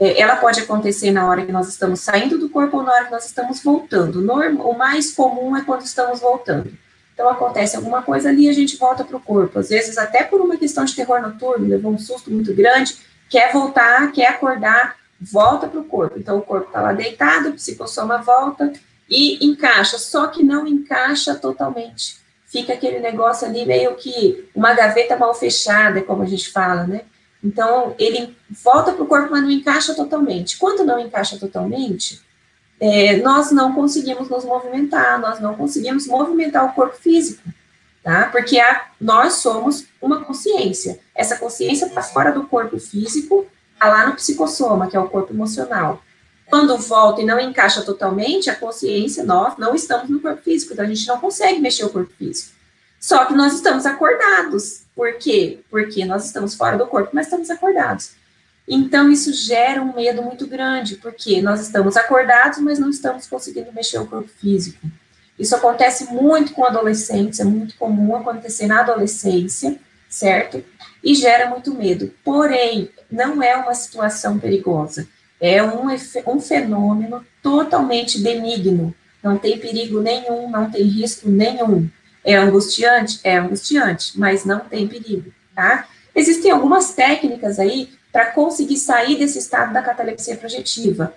É, ela pode acontecer na hora que nós estamos saindo do corpo ou na hora que nós estamos voltando. o mais comum é quando estamos voltando. Então, acontece alguma coisa ali e a gente volta para o corpo. Às vezes, até por uma questão de terror noturno, levou um susto muito grande, quer voltar, quer acordar, volta para o corpo. Então, o corpo está lá deitado, o psicossoma volta e encaixa, só que não encaixa totalmente. Fica aquele negócio ali meio que uma gaveta mal fechada, como a gente fala, né? Então, ele volta para o corpo, mas não encaixa totalmente. Quando não encaixa totalmente, é, nós não conseguimos nos movimentar, nós não conseguimos movimentar o corpo físico, tá? Porque a, nós somos uma consciência. Essa consciência está fora do corpo físico Está lá no psicossoma, que é o corpo emocional. Quando volta e não encaixa totalmente, a consciência, nós não estamos no corpo físico, então a gente não consegue mexer o corpo físico. Só que nós estamos acordados. Por quê? Porque nós estamos fora do corpo, mas estamos acordados. Então, isso gera um medo muito grande, porque nós estamos acordados, mas não estamos conseguindo mexer o corpo físico. Isso acontece muito com adolescentes, é muito comum acontecer na adolescência, certo? E gera muito medo. Porém, não é uma situação perigosa, é um, um fenômeno totalmente benigno, não tem perigo nenhum, não tem risco nenhum. É angustiante? É angustiante, mas não tem perigo, tá? Existem algumas técnicas aí para conseguir sair desse estado da catalepsia projetiva.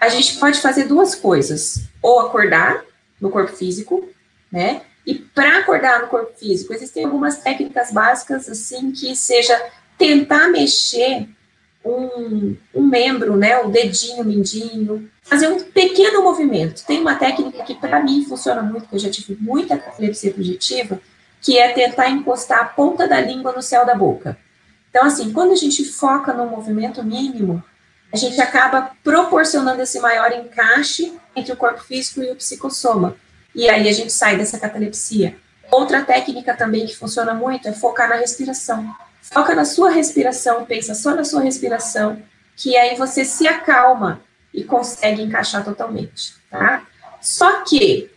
A gente pode fazer duas coisas: ou acordar no corpo físico, né? E para acordar no corpo físico, existem algumas técnicas básicas, assim, que seja tentar mexer um, um membro, né, o dedinho, mindinho, fazer um pequeno movimento. Tem uma técnica que para mim funciona muito, que eu já tive muita epilepsia projetiva, que é tentar encostar a ponta da língua no céu da boca. Então, assim, quando a gente foca no movimento mínimo, a gente acaba proporcionando esse maior encaixe entre o corpo físico e o psicossoma. E aí a gente sai dessa catalepsia. Outra técnica também que funciona muito é focar na respiração. Foca na sua respiração, pensa só na sua respiração, que aí você se acalma e consegue encaixar totalmente, tá? Só que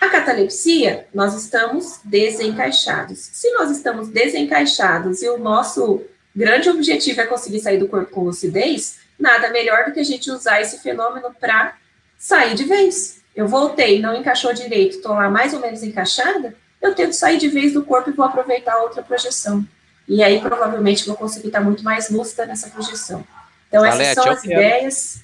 a catalepsia, nós estamos desencaixados. Se nós estamos desencaixados e o nosso grande objetivo é conseguir sair do corpo com lucidez, nada melhor do que a gente usar esse fenômeno para sair de vez. Eu voltei, não encaixou direito, estou lá mais ou menos encaixada, eu tento sair de vez do corpo e vou aproveitar outra projeção. E aí, provavelmente, vou conseguir estar muito mais lúcida nessa projeção. Então, Valete, essas são as quero, ideias.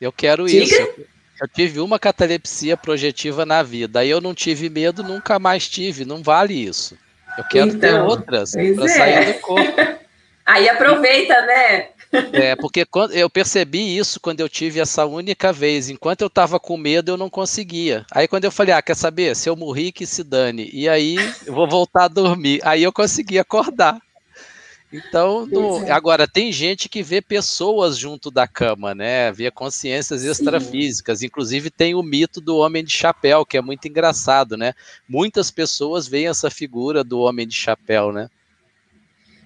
Eu quero Diga? isso. Eu tive uma catalepsia projetiva na vida. Aí eu não tive medo, nunca mais tive. Não vale isso. Eu quero então, ter outras para é. sair do corpo. Aí aproveita, né? É, porque quando, eu percebi isso quando eu tive essa única vez. Enquanto eu estava com medo, eu não conseguia. Aí quando eu falei, ah, quer saber? Se eu morri, que se dane. E aí eu vou voltar a dormir. Aí eu consegui acordar. Então, no, é. agora tem gente que vê pessoas junto da cama, né? Vê consciências extrafísicas. Sim. Inclusive tem o mito do homem de chapéu, que é muito engraçado, né? Muitas pessoas veem essa figura do homem de chapéu, né?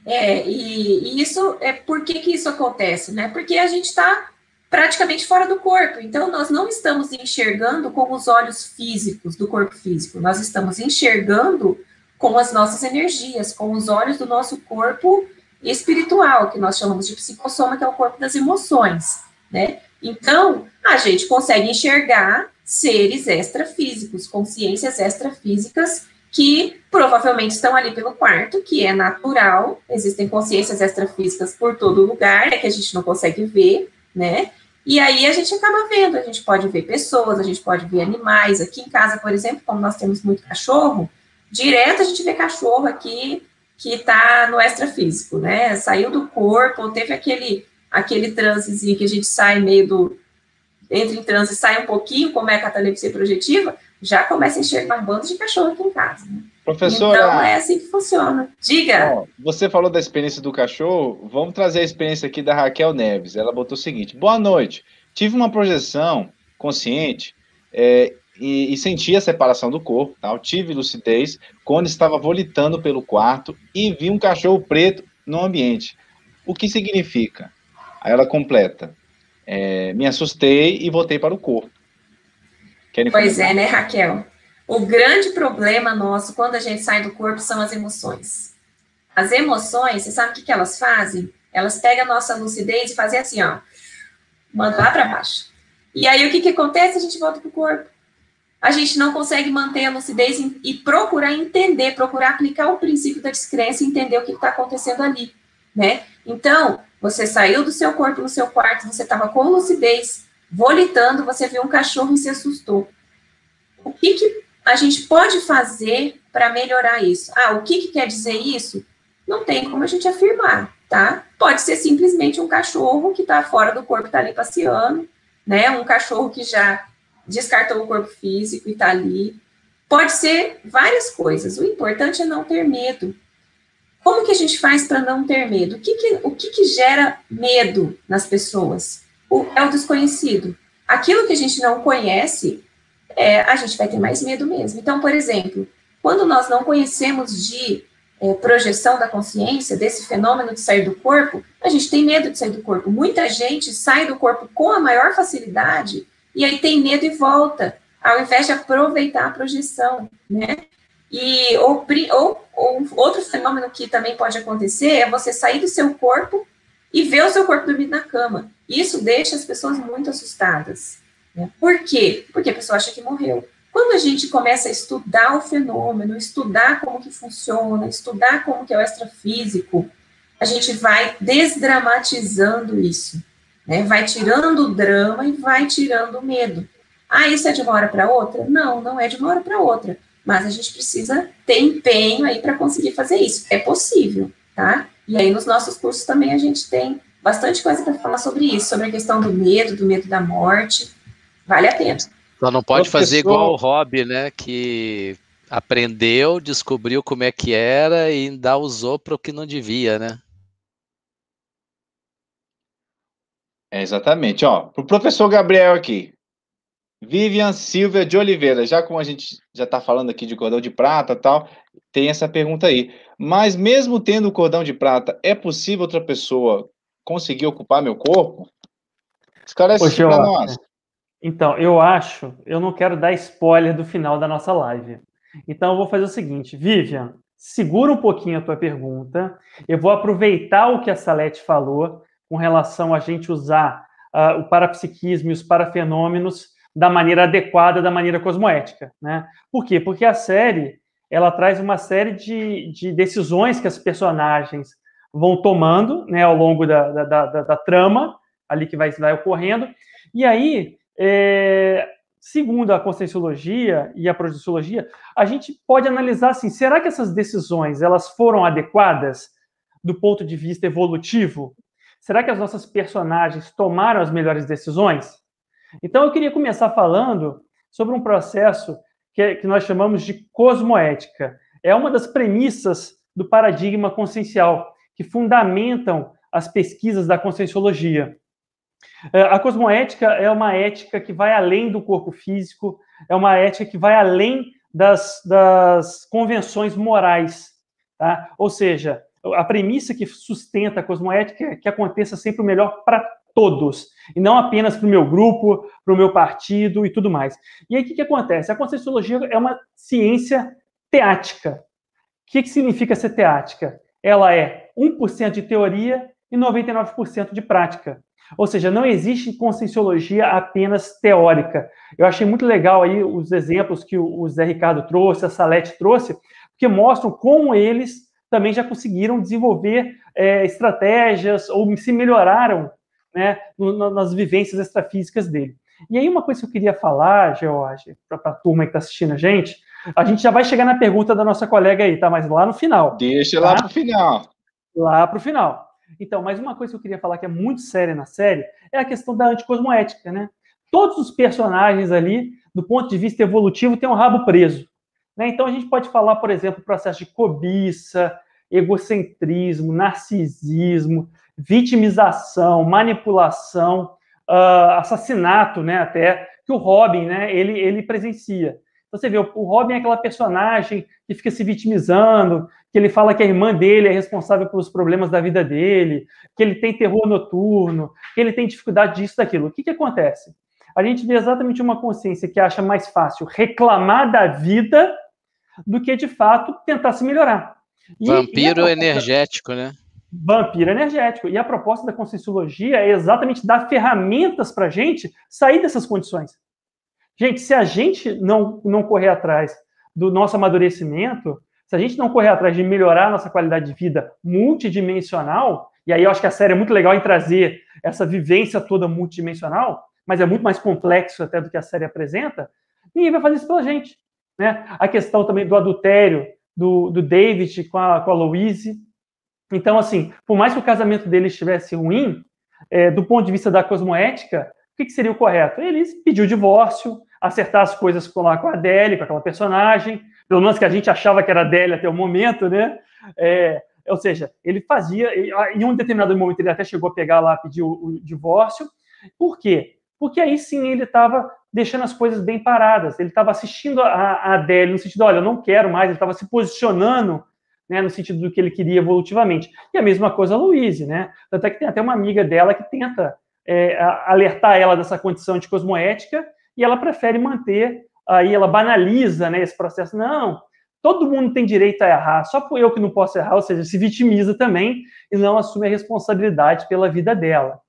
É, e, e isso é por que, que isso acontece, né? Porque a gente está praticamente fora do corpo. Então, nós não estamos enxergando com os olhos físicos do corpo físico, nós estamos enxergando com as nossas energias, com os olhos do nosso corpo espiritual, que nós chamamos de psicossoma, que é o corpo das emoções, né? Então, a gente consegue enxergar seres extrafísicos, consciências extrafísicas que provavelmente estão ali pelo quarto, que é natural, existem consciências extrafísicas por todo lugar, é que a gente não consegue ver, né? E aí a gente acaba vendo, a gente pode ver pessoas, a gente pode ver animais. Aqui em casa, por exemplo, como nós temos muito cachorro, direto a gente vê cachorro aqui que está no extrafísico, né? Saiu do corpo, teve aquele aquele transezinho que a gente sai meio do entra em transe e sai um pouquinho, como é a catalepsia projetiva, já começa a enxergar um bando de cachorro aqui em casa. Né? Professora. Então é assim que funciona. Diga. Ó, você falou da experiência do cachorro, vamos trazer a experiência aqui da Raquel Neves. Ela botou o seguinte: boa noite. Tive uma projeção consciente é, e, e, senti a separação do corpo, tal. tive lucidez quando estava volitando pelo quarto e vi um cachorro preto no ambiente. O que significa? Aí ela completa: é, me assustei e voltei para o corpo. Querem pois é, né, Raquel? O grande problema nosso quando a gente sai do corpo são as emoções. As emoções, você sabe o que, que elas fazem? Elas pegam a nossa lucidez e fazem assim, ó, manda lá para baixo. E aí o que, que acontece? A gente volta para o corpo. A gente não consegue manter a lucidez e procurar entender, procurar aplicar o princípio da descrença e entender o que está acontecendo ali, né? Então, você saiu do seu corpo no seu quarto, você estava com lucidez, volitando, você viu um cachorro e se assustou. O que, que a gente pode fazer para melhorar isso? Ah, o que, que quer dizer isso? Não tem como a gente afirmar, tá? Pode ser simplesmente um cachorro que está fora do corpo, está ali passeando, né? Um cachorro que já descartou o corpo físico e está ali. Pode ser várias coisas. O importante é não ter medo. Como que a gente faz para não ter medo? O que, que, o que, que gera medo nas pessoas? o, é o desconhecido. Aquilo que a gente não conhece, é, a gente vai ter mais medo mesmo. Então, por exemplo, quando nós não conhecemos de é, projeção da consciência, desse fenômeno de sair do corpo, a gente tem medo de sair do corpo. Muita gente sai do corpo com a maior facilidade e aí tem medo e volta, ao invés de aproveitar a projeção, né? E ou, ou, ou outro fenômeno que também pode acontecer é você sair do seu corpo e ver o seu corpo dormindo na cama. Isso deixa as pessoas muito assustadas. Né? Por quê? Porque a pessoa acha que morreu. Quando a gente começa a estudar o fenômeno, estudar como que funciona, estudar como que é o extrafísico, a gente vai desdramatizando isso, né? Vai tirando o drama e vai tirando o medo. Ah, isso é de uma hora para outra? Não, não é de uma hora para outra. Mas a gente precisa ter empenho aí para conseguir fazer isso. É possível, tá? E aí nos nossos cursos também a gente tem bastante coisa para falar sobre isso, sobre a questão do medo, do medo da morte. Vale a pena. Só não pode Professor... fazer igual o Hobby, né? Que aprendeu, descobriu como é que era e ainda usou para o que não devia, né? É exatamente. Ó, para o professor Gabriel aqui. Vivian Silvia de Oliveira, já como a gente já está falando aqui de cordão de prata tal, tem essa pergunta aí. Mas mesmo tendo o cordão de prata, é possível outra pessoa conseguir ocupar meu corpo? Esclarece isso para nós. Então, eu acho, eu não quero dar spoiler do final da nossa live. Então, eu vou fazer o seguinte, Vivian, segura um pouquinho a tua pergunta. Eu vou aproveitar o que a Salete falou com relação a gente usar uh, o parapsiquismo e os parafenômenos da maneira adequada, da maneira cosmoética, né? Por quê? Porque a série ela traz uma série de, de decisões que as personagens vão tomando, né, ao longo da, da, da, da trama ali que vai, vai ocorrendo, e aí é, segundo a conscienciologia e a projeciologia, a gente pode analisar assim, será que essas decisões elas foram adequadas do ponto de vista evolutivo? Será que as nossas personagens tomaram as melhores decisões? Então eu queria começar falando sobre um processo que, que nós chamamos de cosmoética. É uma das premissas do paradigma consciencial que fundamentam as pesquisas da conscienciologia. É, a cosmoética é uma ética que vai além do corpo físico, é uma ética que vai além das, das convenções morais. Tá? Ou seja, a premissa que sustenta a cosmoética é que aconteça sempre o melhor para todos, e não apenas para o meu grupo, para o meu partido e tudo mais. E aí o que, que acontece? A conscienciologia é uma ciência teática. O que, que significa ser teática? Ela é 1% de teoria e 99% de prática. Ou seja, não existe conscienciologia apenas teórica. Eu achei muito legal aí os exemplos que o Zé Ricardo trouxe, a Salete trouxe, porque mostram como eles também já conseguiram desenvolver é, estratégias ou se melhoraram né, no, nas vivências extrafísicas dele. E aí, uma coisa que eu queria falar, George, para a turma que está assistindo a gente, a gente já vai chegar na pergunta da nossa colega aí, tá? Mas lá no final. Deixa tá? lá para o final. Lá para o final. Então, mais uma coisa que eu queria falar que é muito séria na série é a questão da anticosmoética, né? Todos os personagens ali, do ponto de vista evolutivo, têm um rabo preso. Né? Então, a gente pode falar, por exemplo, o processo de cobiça, egocentrismo, narcisismo, vitimização, manipulação, uh, assassinato, né? Até que o Robin, né? Ele, ele presencia. Então, você vê, o Robin é aquela personagem que fica se vitimizando, que ele fala que a irmã dele é responsável pelos problemas da vida dele, que ele tem terror noturno, que ele tem dificuldade disso, daquilo. O que, que acontece? A gente vê exatamente uma consciência que acha mais fácil reclamar da vida do que, de fato, tentar se melhorar. E, Vampiro proposta... energético, né? Vampiro energético. E a proposta da conscienciologia é exatamente dar ferramentas para a gente sair dessas condições. Gente, se a gente não, não correr atrás do nosso amadurecimento, se a gente não correr atrás de melhorar a nossa qualidade de vida multidimensional, e aí eu acho que a série é muito legal em trazer essa vivência toda multidimensional, mas é muito mais complexo até do que a série apresenta, ninguém vai fazer isso pela gente. Né? A questão também do adultério do, do David com a, com a Louise. Então, assim, por mais que o casamento deles estivesse ruim, é, do ponto de vista da cosmoética, o que, que seria o correto? Ele pediu divórcio, acertar as coisas com, lá, com a Adele, com aquela personagem, pelo menos que a gente achava que era dele até o momento, né? É, ou seja, ele fazia, em um determinado momento ele até chegou a pegar lá, pedir o, o divórcio. Por quê? Porque aí sim ele estava deixando as coisas bem paradas. Ele estava assistindo a, a Adele no sentido, olha, eu não quero mais, ele estava se posicionando né, no sentido do que ele queria evolutivamente. E a mesma coisa a Louise, né? Tanto é que tem até uma amiga dela que tenta é, alertar ela dessa condição de cosmoética e ela prefere manter aí ela banaliza né, esse processo. Não, todo mundo tem direito a errar, só por eu que não posso errar, ou seja, se vitimiza também e não assume a responsabilidade pela vida dela.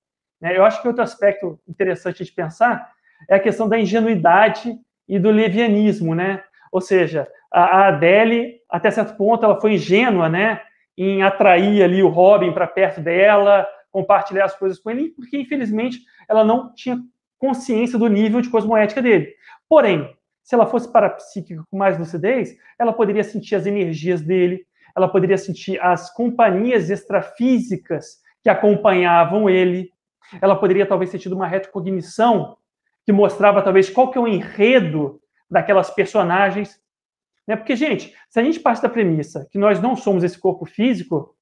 Né? Eu acho que outro aspecto interessante de pensar é a questão da ingenuidade e do levianismo, né? Ou seja, a Adele, até certo ponto, ela foi ingênua, né? Em atrair ali o Robin para perto dela, compartilhar as coisas com ele, porque infelizmente ela não tinha consciência do nível de cosmoética dele. Porém, se ela fosse parapsíquica com mais lucidez, ela poderia sentir as energias dele, ela poderia sentir as companhias extrafísicas que acompanhavam ele, ela poderia talvez ter tido uma retrocognição que mostrava talvez qual que é o enredo daquelas personagens. Né? Porque, gente, se a gente parte da premissa que nós não somos esse corpo físico,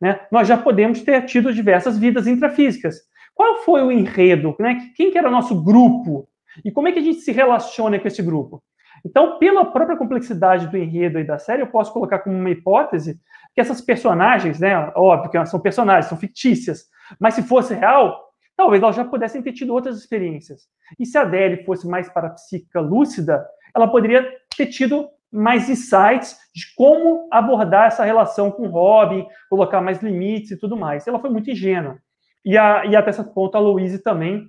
né, nós já podemos ter tido diversas vidas intrafísicas. Qual foi o enredo? Né? Quem que era o nosso grupo? E como é que a gente se relaciona com esse grupo? Então, pela própria complexidade do enredo e da série, eu posso colocar como uma hipótese que essas personagens, né, óbvio que são personagens, são fictícias, mas se fosse real, talvez elas já pudessem ter tido outras experiências. E se a Adele fosse mais parapsíquica lúcida, ela poderia ter tido mais insights de como abordar essa relação com o Robin, colocar mais limites e tudo mais. Ela foi muito ingênua. E, a, e até esse ponto a Louise também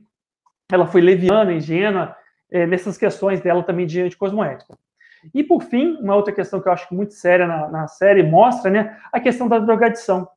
ela foi leviana, ingênua, é, nessas questões dela também de anticosmoética. E, por fim, uma outra questão que eu acho muito séria na, na série mostra né, a questão da drogadição.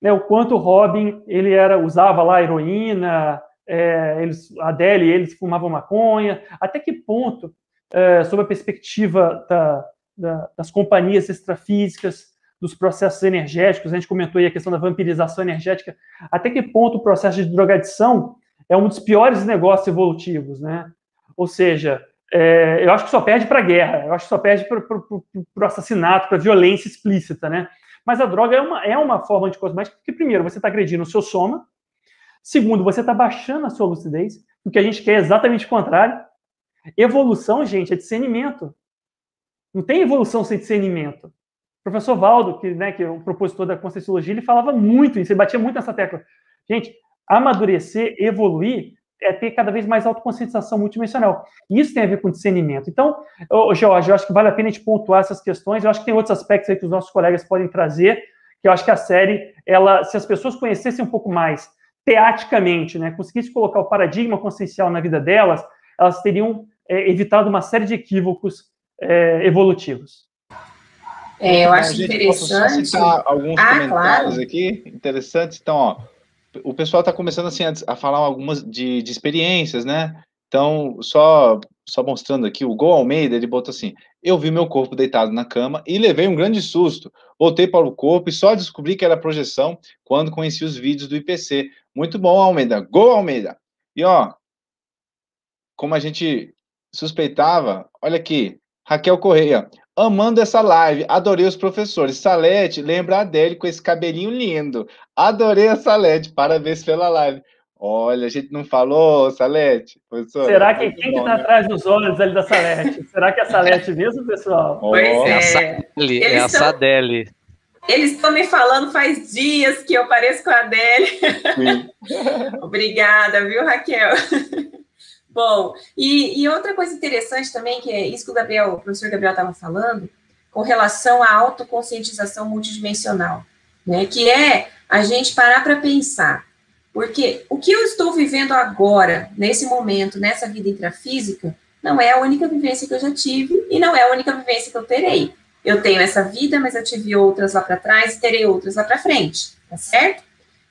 Né, o quanto o Robin ele era usava lá heroína, é, eles, a Adele e eles fumavam maconha, até que ponto, é, sob a perspectiva da, da, das companhias extrafísicas, dos processos energéticos, a gente comentou aí a questão da vampirização energética, até que ponto o processo de drogadição é um dos piores negócios evolutivos, né? Ou seja, é, eu acho que só perde para a guerra, eu acho que só perde para o assassinato, para a violência explícita, né? Mas a droga é uma, é uma forma anticosmética porque, primeiro, você está agredindo o seu soma, segundo, você está baixando a sua lucidez, o que a gente quer é exatamente o contrário. Evolução, gente, é discernimento. Não tem evolução sem discernimento. O professor Valdo, que, né, que é o propositor da Conscienciologia, ele falava muito isso, ele batia muito nessa tecla. Gente, amadurecer, evoluir, é ter cada vez mais autoconscientização multidimensional. E isso tem a ver com discernimento. Então, Jorge, eu acho que vale a pena a gente pontuar essas questões. Eu acho que tem outros aspectos aí que os nossos colegas podem trazer, que eu acho que a série, ela, se as pessoas conhecessem um pouco mais teaticamente, né, conseguissem colocar o paradigma consciencial na vida delas, elas teriam é, evitado uma série de equívocos é, evolutivos. É, eu acho interessante. Posso citar alguns ah, comentários claro. aqui interessantes. Então, ó, o pessoal está começando assim a, a, falar algumas de, de experiências, né? Então, só só mostrando aqui, o Gol Almeida, ele botou assim: Eu vi meu corpo deitado na cama e levei um grande susto. Voltei para o corpo e só descobri que era projeção quando conheci os vídeos do IPC. Muito bom, Almeida. Gol, Almeida. E ó, como a gente suspeitava, olha aqui, Raquel Correia amando essa live. Adorei os professores. Salete, lembra a Adele com esse cabelinho lindo. Adorei a Salete. Parabéns pela live. Olha, a gente não falou, Salete? Professor, Será que quem está né? atrás dos olhos ali da Salete? Será que é a Salete mesmo, pessoal? Pois oh. é. É a Sadele. Eles estão me falando faz dias que eu pareço com a Adele. Obrigada, viu, Raquel? Bom, e, e, outra coisa interessante também, que é isso que o Gabriel, o professor Gabriel estava falando, com relação à autoconscientização multidimensional, né? Que é a gente parar para pensar. Porque o que eu estou vivendo agora, nesse momento, nessa vida intrafísica, não é a única vivência que eu já tive e não é a única vivência que eu terei. Eu tenho essa vida, mas eu tive outras lá para trás e terei outras lá para frente, tá certo?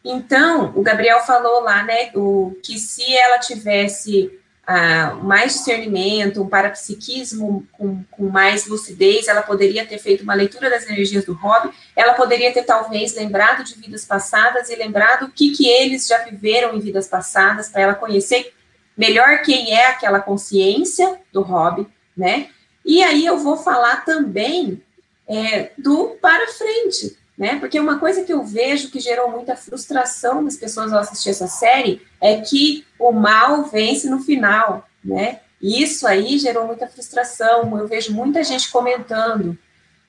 Então, o Gabriel falou lá, né, o, que se ela tivesse uh, mais discernimento, um parapsiquismo com, com, mais lucidez, ela poderia ter feito uma leitura das energias do hobby, ela poderia ter talvez lembrado de vidas passadas e lembrado o que, que eles já viveram em vidas passadas, para ela conhecer melhor quem é aquela consciência do hobby, né? E aí eu vou falar também é, do para frente, né? Porque uma coisa que eu vejo que gerou muita frustração nas pessoas ao assistir essa série é que o mal vence no final, né? E isso aí gerou muita frustração. Eu vejo muita gente comentando,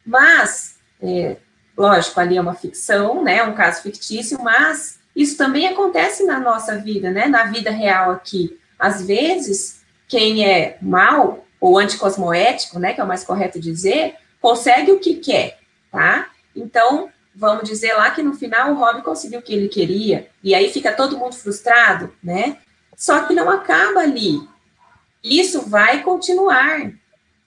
mas, é, lógico, ali é uma ficção, né? Um caso fictício, mas isso também acontece na nossa vida, né? Na vida real aqui. Às vezes, quem é mal ou anticosmoético, né? Que é o mais correto dizer, consegue o que quer, tá? Então, vamos dizer lá que no final o Rob conseguiu o que ele queria, e aí fica todo mundo frustrado, né? Só que não acaba ali. Isso vai continuar.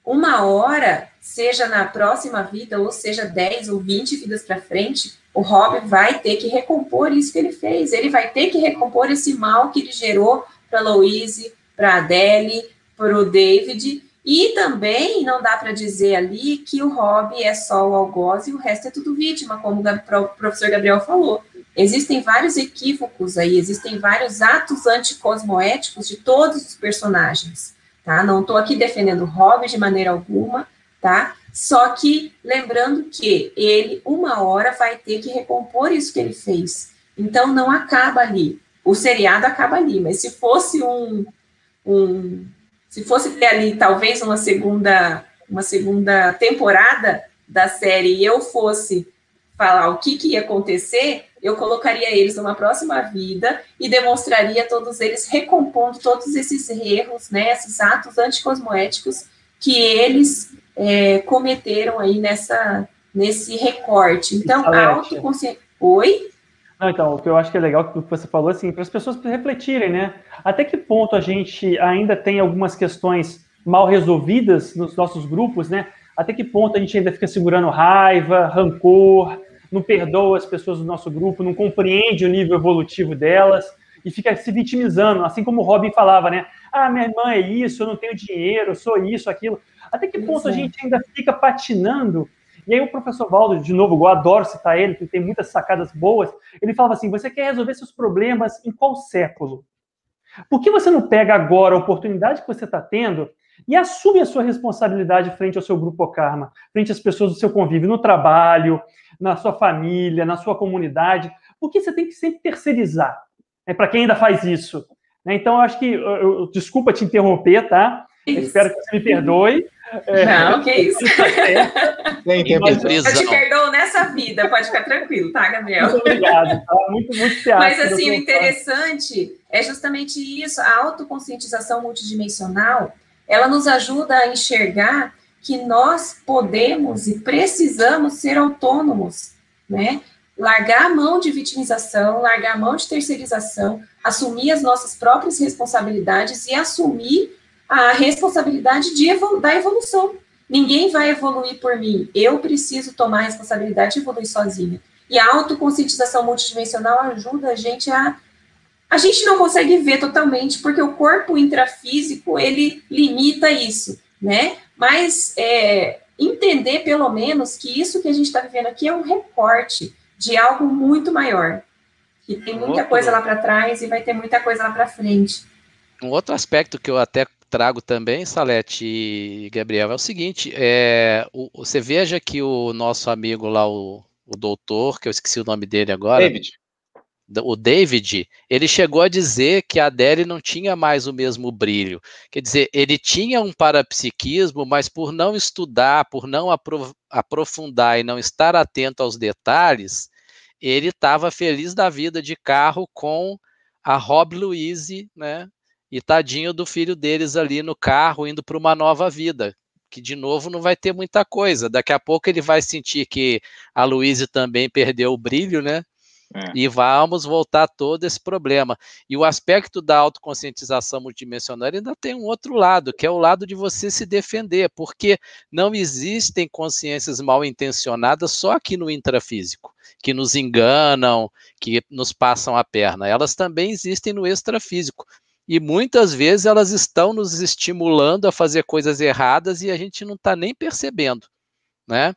Uma hora, seja na próxima vida, ou seja 10 ou 20 vidas para frente, o Rob vai ter que recompor isso que ele fez. Ele vai ter que recompor esse mal que ele gerou para Louise, para Adele, para o David, e também não dá para dizer ali que o hobby é só o algoz e o resto é tudo vítima, como o professor Gabriel falou. Existem vários equívocos aí, existem vários atos anticosmoéticos de todos os personagens, tá? Não estou aqui defendendo o hobby de maneira alguma, tá? Só que lembrando que ele, uma hora, vai ter que recompor isso que ele fez. Então, não acaba ali. O seriado acaba ali, mas se fosse um, um se fosse ter ali talvez uma segunda, uma segunda temporada da série e eu fosse falar o que, que ia acontecer, eu colocaria eles numa próxima vida e demonstraria todos eles recompondo todos esses erros, né, esses atos anticosmoéticos que eles é, cometeram aí nessa, nesse recorte. Então, autoconsciência. Oi? Não, então, o que eu acho que é legal que você falou, assim, para as pessoas refletirem, né? Até que ponto a gente ainda tem algumas questões mal resolvidas nos nossos grupos, né? Até que ponto a gente ainda fica segurando raiva, rancor, não perdoa as pessoas do nosso grupo, não compreende o nível evolutivo delas e fica se vitimizando, assim como o Robin falava, né? Ah, minha irmã é isso, eu não tenho dinheiro, eu sou isso, aquilo. Até que ponto a gente ainda fica patinando e aí o professor Valdo, de novo, eu adoro citar ele, que tem muitas sacadas boas, ele falava assim, você quer resolver seus problemas em qual século? Por que você não pega agora a oportunidade que você está tendo e assume a sua responsabilidade frente ao seu grupo karma, frente às pessoas do seu convívio, no trabalho, na sua família, na sua comunidade? Por que você tem que sempre terceirizar? É para quem ainda faz isso. Né? Então, eu acho que, eu, eu, desculpa te interromper, tá? Espero que você me perdoe. É, não, que isso. Tem tempo eu te perdoo nessa vida, pode ficar tranquilo, tá, Gabriel? Muito obrigado, tá? Muito, muito teatro, Mas, assim, o interessante é justamente isso, a autoconscientização multidimensional, ela nos ajuda a enxergar que nós podemos e precisamos ser autônomos, né? Largar a mão de vitimização, largar a mão de terceirização, assumir as nossas próprias responsabilidades e assumir a responsabilidade de da evolução. Ninguém vai evoluir por mim. Eu preciso tomar a responsabilidade de evoluir sozinha. E a autoconscientização multidimensional ajuda a gente a. A gente não consegue ver totalmente, porque o corpo intrafísico ele limita isso, né? Mas é, entender pelo menos que isso que a gente está vivendo aqui é um recorte de algo muito maior. Que tem muita coisa lá para trás e vai ter muita coisa lá para frente. Um outro aspecto que eu até trago também, Salete e Gabriel, é o seguinte: é, o, você veja que o nosso amigo lá, o, o doutor, que eu esqueci o nome dele agora. David. O David, ele chegou a dizer que a Adele não tinha mais o mesmo brilho. Quer dizer, ele tinha um parapsiquismo, mas por não estudar, por não aprofundar e não estar atento aos detalhes, ele estava feliz da vida de carro com a Rob Louise, né, e tadinho do filho deles ali no carro indo para uma nova vida, que de novo não vai ter muita coisa. Daqui a pouco ele vai sentir que a Luísa também perdeu o brilho, né? É. E vamos voltar todo esse problema. E o aspecto da autoconscientização multidimensional ainda tem um outro lado, que é o lado de você se defender, porque não existem consciências mal intencionadas só aqui no intrafísico, que nos enganam, que nos passam a perna. Elas também existem no extrafísico e muitas vezes elas estão nos estimulando a fazer coisas erradas e a gente não está nem percebendo, né?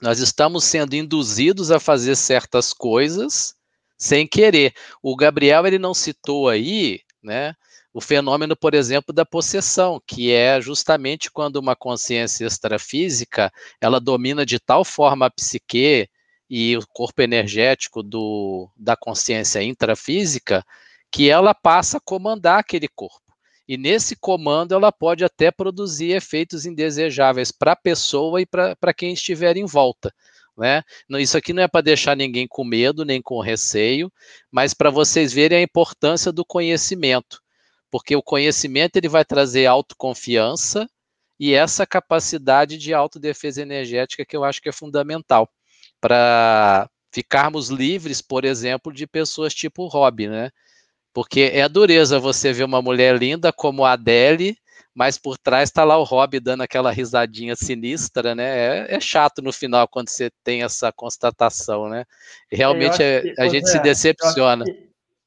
Nós estamos sendo induzidos a fazer certas coisas sem querer. O Gabriel ele não citou aí, né? O fenômeno, por exemplo, da possessão, que é justamente quando uma consciência extrafísica ela domina de tal forma a psique e o corpo energético do, da consciência intrafísica que ela passa a comandar aquele corpo. E nesse comando ela pode até produzir efeitos indesejáveis para a pessoa e para quem estiver em volta. Né? Isso aqui não é para deixar ninguém com medo nem com receio, mas para vocês verem a importância do conhecimento, porque o conhecimento ele vai trazer autoconfiança e essa capacidade de autodefesa energética que eu acho que é fundamental para ficarmos livres, por exemplo, de pessoas tipo Rob, né? Porque é a dureza você ver uma mulher linda como a Adele, mas por trás está lá o Rob dando aquela risadinha sinistra, né? É, é, chato no final quando você tem essa constatação, né? Realmente é, que, a gente é, se decepciona.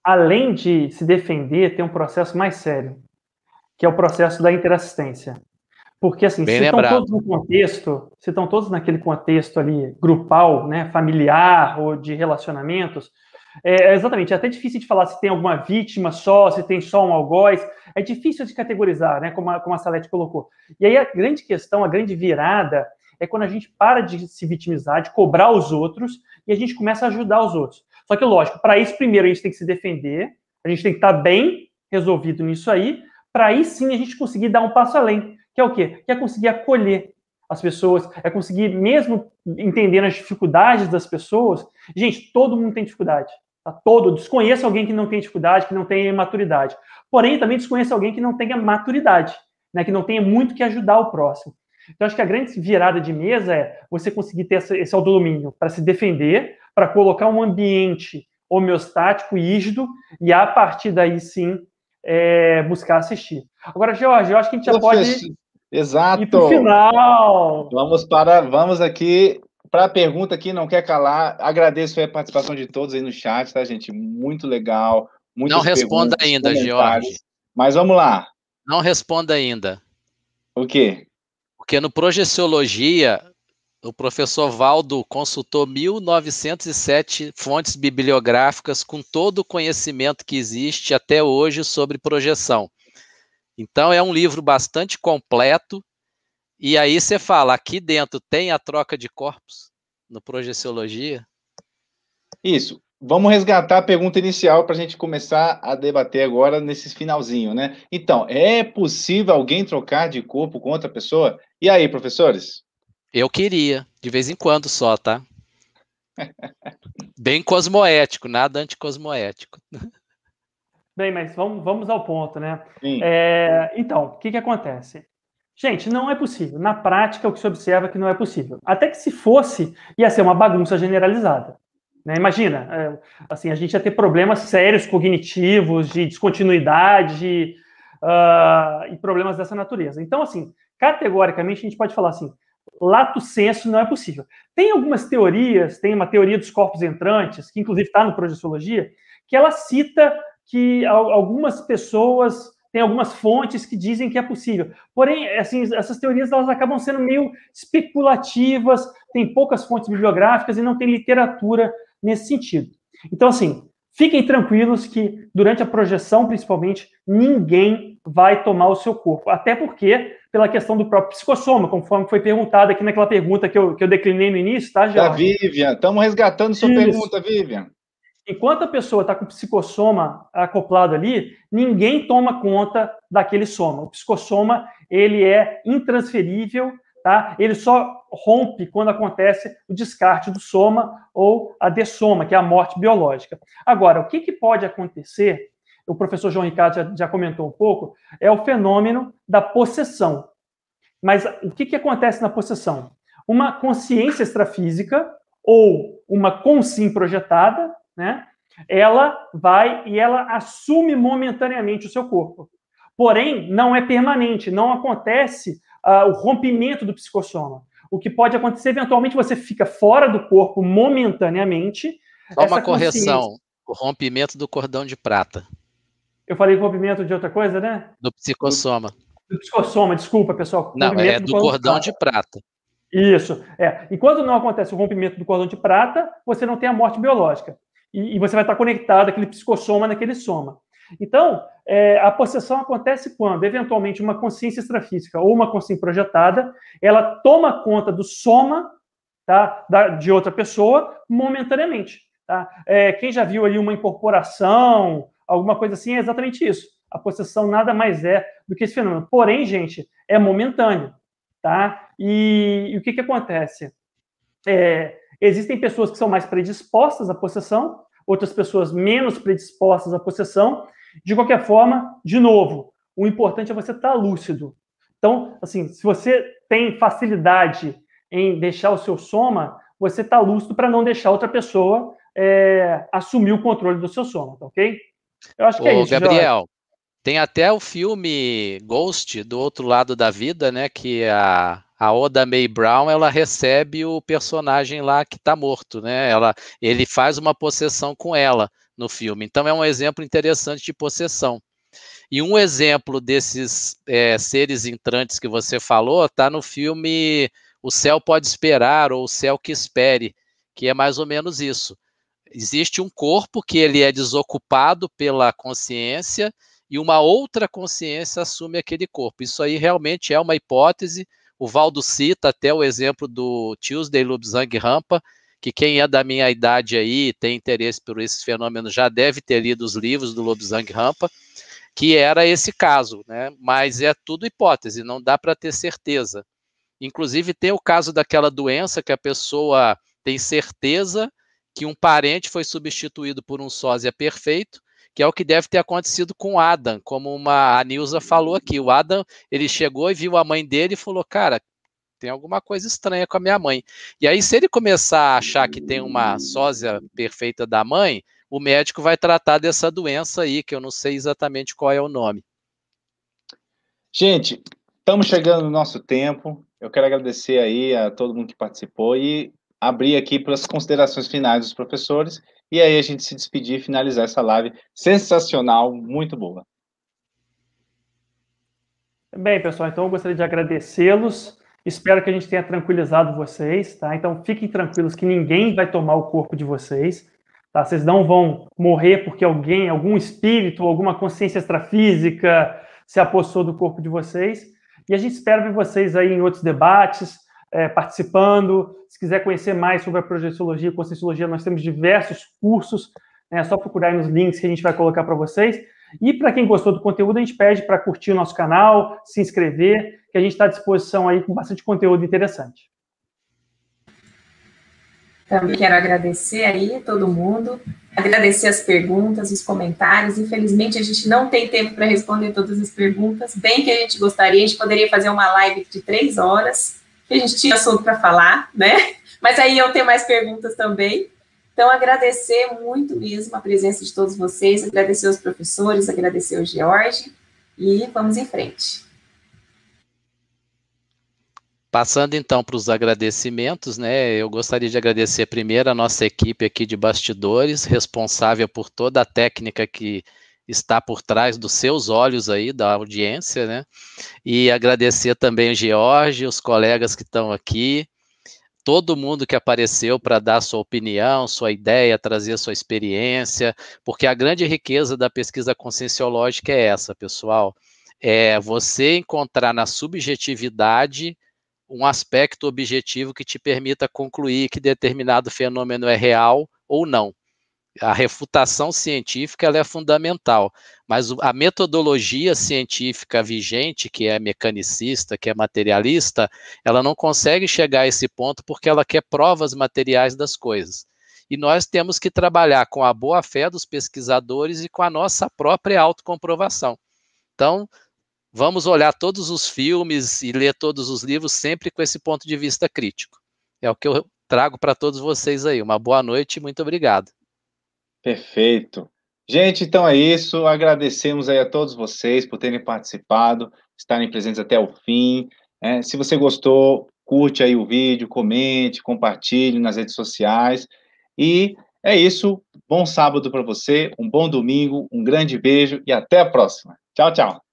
além de se defender, tem um processo mais sério, que é o processo da interassistência. Porque, assim, Bem se lembrado. estão todos no contexto, se estão todos naquele contexto ali grupal, né, familiar ou de relacionamentos, é, exatamente, é até difícil de falar se tem alguma vítima só, se tem só um algoz, é difícil de categorizar, né, como a, como a Salete colocou. E aí a grande questão, a grande virada, é quando a gente para de se vitimizar, de cobrar os outros, e a gente começa a ajudar os outros. Só que, lógico, para isso, primeiro, a gente tem que se defender, a gente tem que estar tá bem resolvido nisso aí, para aí sim a gente conseguir dar um passo além, que é o quê? Que é conseguir acolher as pessoas, é conseguir, mesmo entendendo as dificuldades das pessoas, gente, todo mundo tem dificuldade. Todo, desconheça alguém que não tem dificuldade, que não tem maturidade. Porém, também desconheça alguém que não tenha maturidade, né, que não tenha muito que ajudar o próximo. Então, acho que a grande virada de mesa é você conseguir ter esse, autodomínio para se defender, para colocar um ambiente homeostático, rígido, e a partir daí sim é, buscar assistir. Agora, Jorge, eu acho que a gente já Professor, pode Exato. ir para o final. Vamos para, vamos aqui para a pergunta que não quer calar. Agradeço a participação de todos aí no chat, tá, gente? Muito legal. Não responda ainda, Jorge. Mas vamos lá. Não responda ainda. O quê? Porque no Projeciologia, o professor Valdo consultou 1907 fontes bibliográficas com todo o conhecimento que existe até hoje sobre projeção. Então, é um livro bastante completo. E aí você fala, aqui dentro tem a troca de corpos no Projeciologia? Isso. Vamos resgatar a pergunta inicial para a gente começar a debater agora nesse finalzinho, né? Então, é possível alguém trocar de corpo com outra pessoa? E aí, professores? Eu queria, de vez em quando só, tá? Bem cosmoético, nada anticosmoético. Bem, mas vamos, vamos ao ponto, né? É, então, o que, que acontece? Gente, não é possível. Na prática, o que se observa é que não é possível. Até que se fosse, ia ser uma bagunça generalizada. Né? Imagina, é, assim, a gente ia ter problemas sérios cognitivos, de descontinuidade uh, e problemas dessa natureza. Então, assim, categoricamente, a gente pode falar assim, lato senso não é possível. Tem algumas teorias, tem uma teoria dos corpos entrantes, que inclusive está no Projeciologia, que ela cita que algumas pessoas tem algumas fontes que dizem que é possível. Porém, assim, essas teorias elas acabam sendo meio especulativas, tem poucas fontes bibliográficas e não tem literatura nesse sentido. Então, assim, fiquem tranquilos que durante a projeção, principalmente, ninguém vai tomar o seu corpo. Até porque, pela questão do próprio psicossoma, conforme foi perguntado aqui naquela pergunta que eu, que eu declinei no início, tá, Jorge? Da Vivian. Estamos resgatando sua Isso. pergunta, Vivian. Enquanto a pessoa está com o psicossoma acoplado ali, ninguém toma conta daquele soma. O psicossoma, ele é intransferível Tá? Ele só rompe quando acontece o descarte do soma ou a dessoma, que é a morte biológica. Agora, o que, que pode acontecer? O professor João Ricardo já, já, comentou um pouco, é o fenômeno da possessão. Mas o que, que acontece na possessão? Uma consciência extrafísica ou uma consim projetada, né? Ela vai e ela assume momentaneamente o seu corpo. Porém, não é permanente, não acontece uh, o rompimento do psicossoma. O que pode acontecer, eventualmente, você fica fora do corpo momentaneamente. Só uma correção: o rompimento do cordão de prata. Eu falei rompimento de outra coisa, né? Do psicossoma. Do, do psicossoma, desculpa, pessoal. Não, é do, do cordão de prata. Isso, é. E quando não acontece o rompimento do cordão de prata, você não tem a morte biológica. E, e você vai estar conectado àquele psicossoma naquele soma. Então, é, a possessão acontece quando, eventualmente, uma consciência extrafísica ou uma consciência projetada, ela toma conta do soma tá, da, de outra pessoa momentaneamente. Tá? É, quem já viu ali uma incorporação, alguma coisa assim, é exatamente isso. A possessão nada mais é do que esse fenômeno. Porém, gente, é momentâneo. Tá? E, e o que, que acontece? É, existem pessoas que são mais predispostas à possessão, outras pessoas menos predispostas à possessão, de qualquer forma, de novo, o importante é você estar lúcido. Então, assim, se você tem facilidade em deixar o seu soma, você está lúcido para não deixar outra pessoa é, assumir o controle do seu soma, tá ok? Eu acho que é Ô, é isso. Gabriel, Jorge. tem até o filme Ghost, do outro lado da vida, né? Que a, a Oda May Brown ela recebe o personagem lá que está morto, né? Ela, ele faz uma possessão com ela no filme. Então é um exemplo interessante de possessão. E um exemplo desses é, seres entrantes que você falou está no filme O Céu Pode Esperar ou O Céu que Espere, que é mais ou menos isso. Existe um corpo que ele é desocupado pela consciência e uma outra consciência assume aquele corpo. Isso aí realmente é uma hipótese. O Valdo cita até o exemplo do Tuesday Lubzang Rampa, que quem é da minha idade aí, tem interesse por esses fenômenos, já deve ter lido os livros do Lobsang Rampa, que era esse caso, né? Mas é tudo hipótese, não dá para ter certeza. Inclusive, tem o caso daquela doença que a pessoa tem certeza que um parente foi substituído por um sósia perfeito, que é o que deve ter acontecido com Adam, como uma a Nilza falou aqui. O Adam, ele chegou e viu a mãe dele e falou: "Cara, tem alguma coisa estranha com a minha mãe. E aí, se ele começar a achar que tem uma sósia perfeita da mãe, o médico vai tratar dessa doença aí, que eu não sei exatamente qual é o nome. Gente, estamos chegando no nosso tempo. Eu quero agradecer aí a todo mundo que participou e abrir aqui para as considerações finais dos professores e aí a gente se despedir e finalizar essa live sensacional, muito boa. Bem, pessoal, então eu gostaria de agradecê-los. Espero que a gente tenha tranquilizado vocês, tá? Então fiquem tranquilos que ninguém vai tomar o corpo de vocês, tá? Vocês não vão morrer porque alguém, algum espírito, alguma consciência extrafísica se apossou do corpo de vocês. E a gente espera ver vocês aí em outros debates, é, participando. Se quiser conhecer mais sobre a projeciologia e conscienciologia, nós temos diversos cursos. Né? É só procurar nos links que a gente vai colocar para vocês. E para quem gostou do conteúdo, a gente pede para curtir o nosso canal, se inscrever, que a gente está à disposição aí com bastante conteúdo interessante. Também quero agradecer aí a todo mundo, agradecer as perguntas, os comentários. Infelizmente, a gente não tem tempo para responder todas as perguntas, bem que a gente gostaria, a gente poderia fazer uma live de três horas, que a gente tinha assunto para falar, né? Mas aí eu tenho mais perguntas também. Então, agradecer muito mesmo a presença de todos vocês, agradecer aos professores, agradecer ao George e vamos em frente. Passando então para os agradecimentos, né? Eu gostaria de agradecer primeiro a nossa equipe aqui de bastidores, responsável por toda a técnica que está por trás dos seus olhos aí, da audiência, né? E agradecer também o George, os colegas que estão aqui, todo mundo que apareceu para dar sua opinião, sua ideia, trazer sua experiência, porque a grande riqueza da pesquisa conscienciológica é essa, pessoal. É você encontrar na subjetividade um aspecto objetivo que te permita concluir que determinado fenômeno é real ou não a refutação científica é fundamental, mas a metodologia científica vigente, que é mecanicista, que é materialista, ela não consegue chegar a esse ponto porque ela quer provas materiais das coisas. E nós temos que trabalhar com a boa fé dos pesquisadores e com a nossa própria autocomprovação. Então, vamos olhar todos os filmes e ler todos os livros sempre com esse ponto de vista crítico. É o que eu trago para todos vocês aí. Uma boa noite e muito obrigado. Perfeito. Gente, então é isso. Agradecemos aí a todos vocês por terem participado, estarem presentes até o fim. É, se você gostou, curte aí o vídeo, comente, compartilhe nas redes sociais. E é isso. Bom sábado para você, um bom domingo, um grande beijo e até a próxima. Tchau, tchau.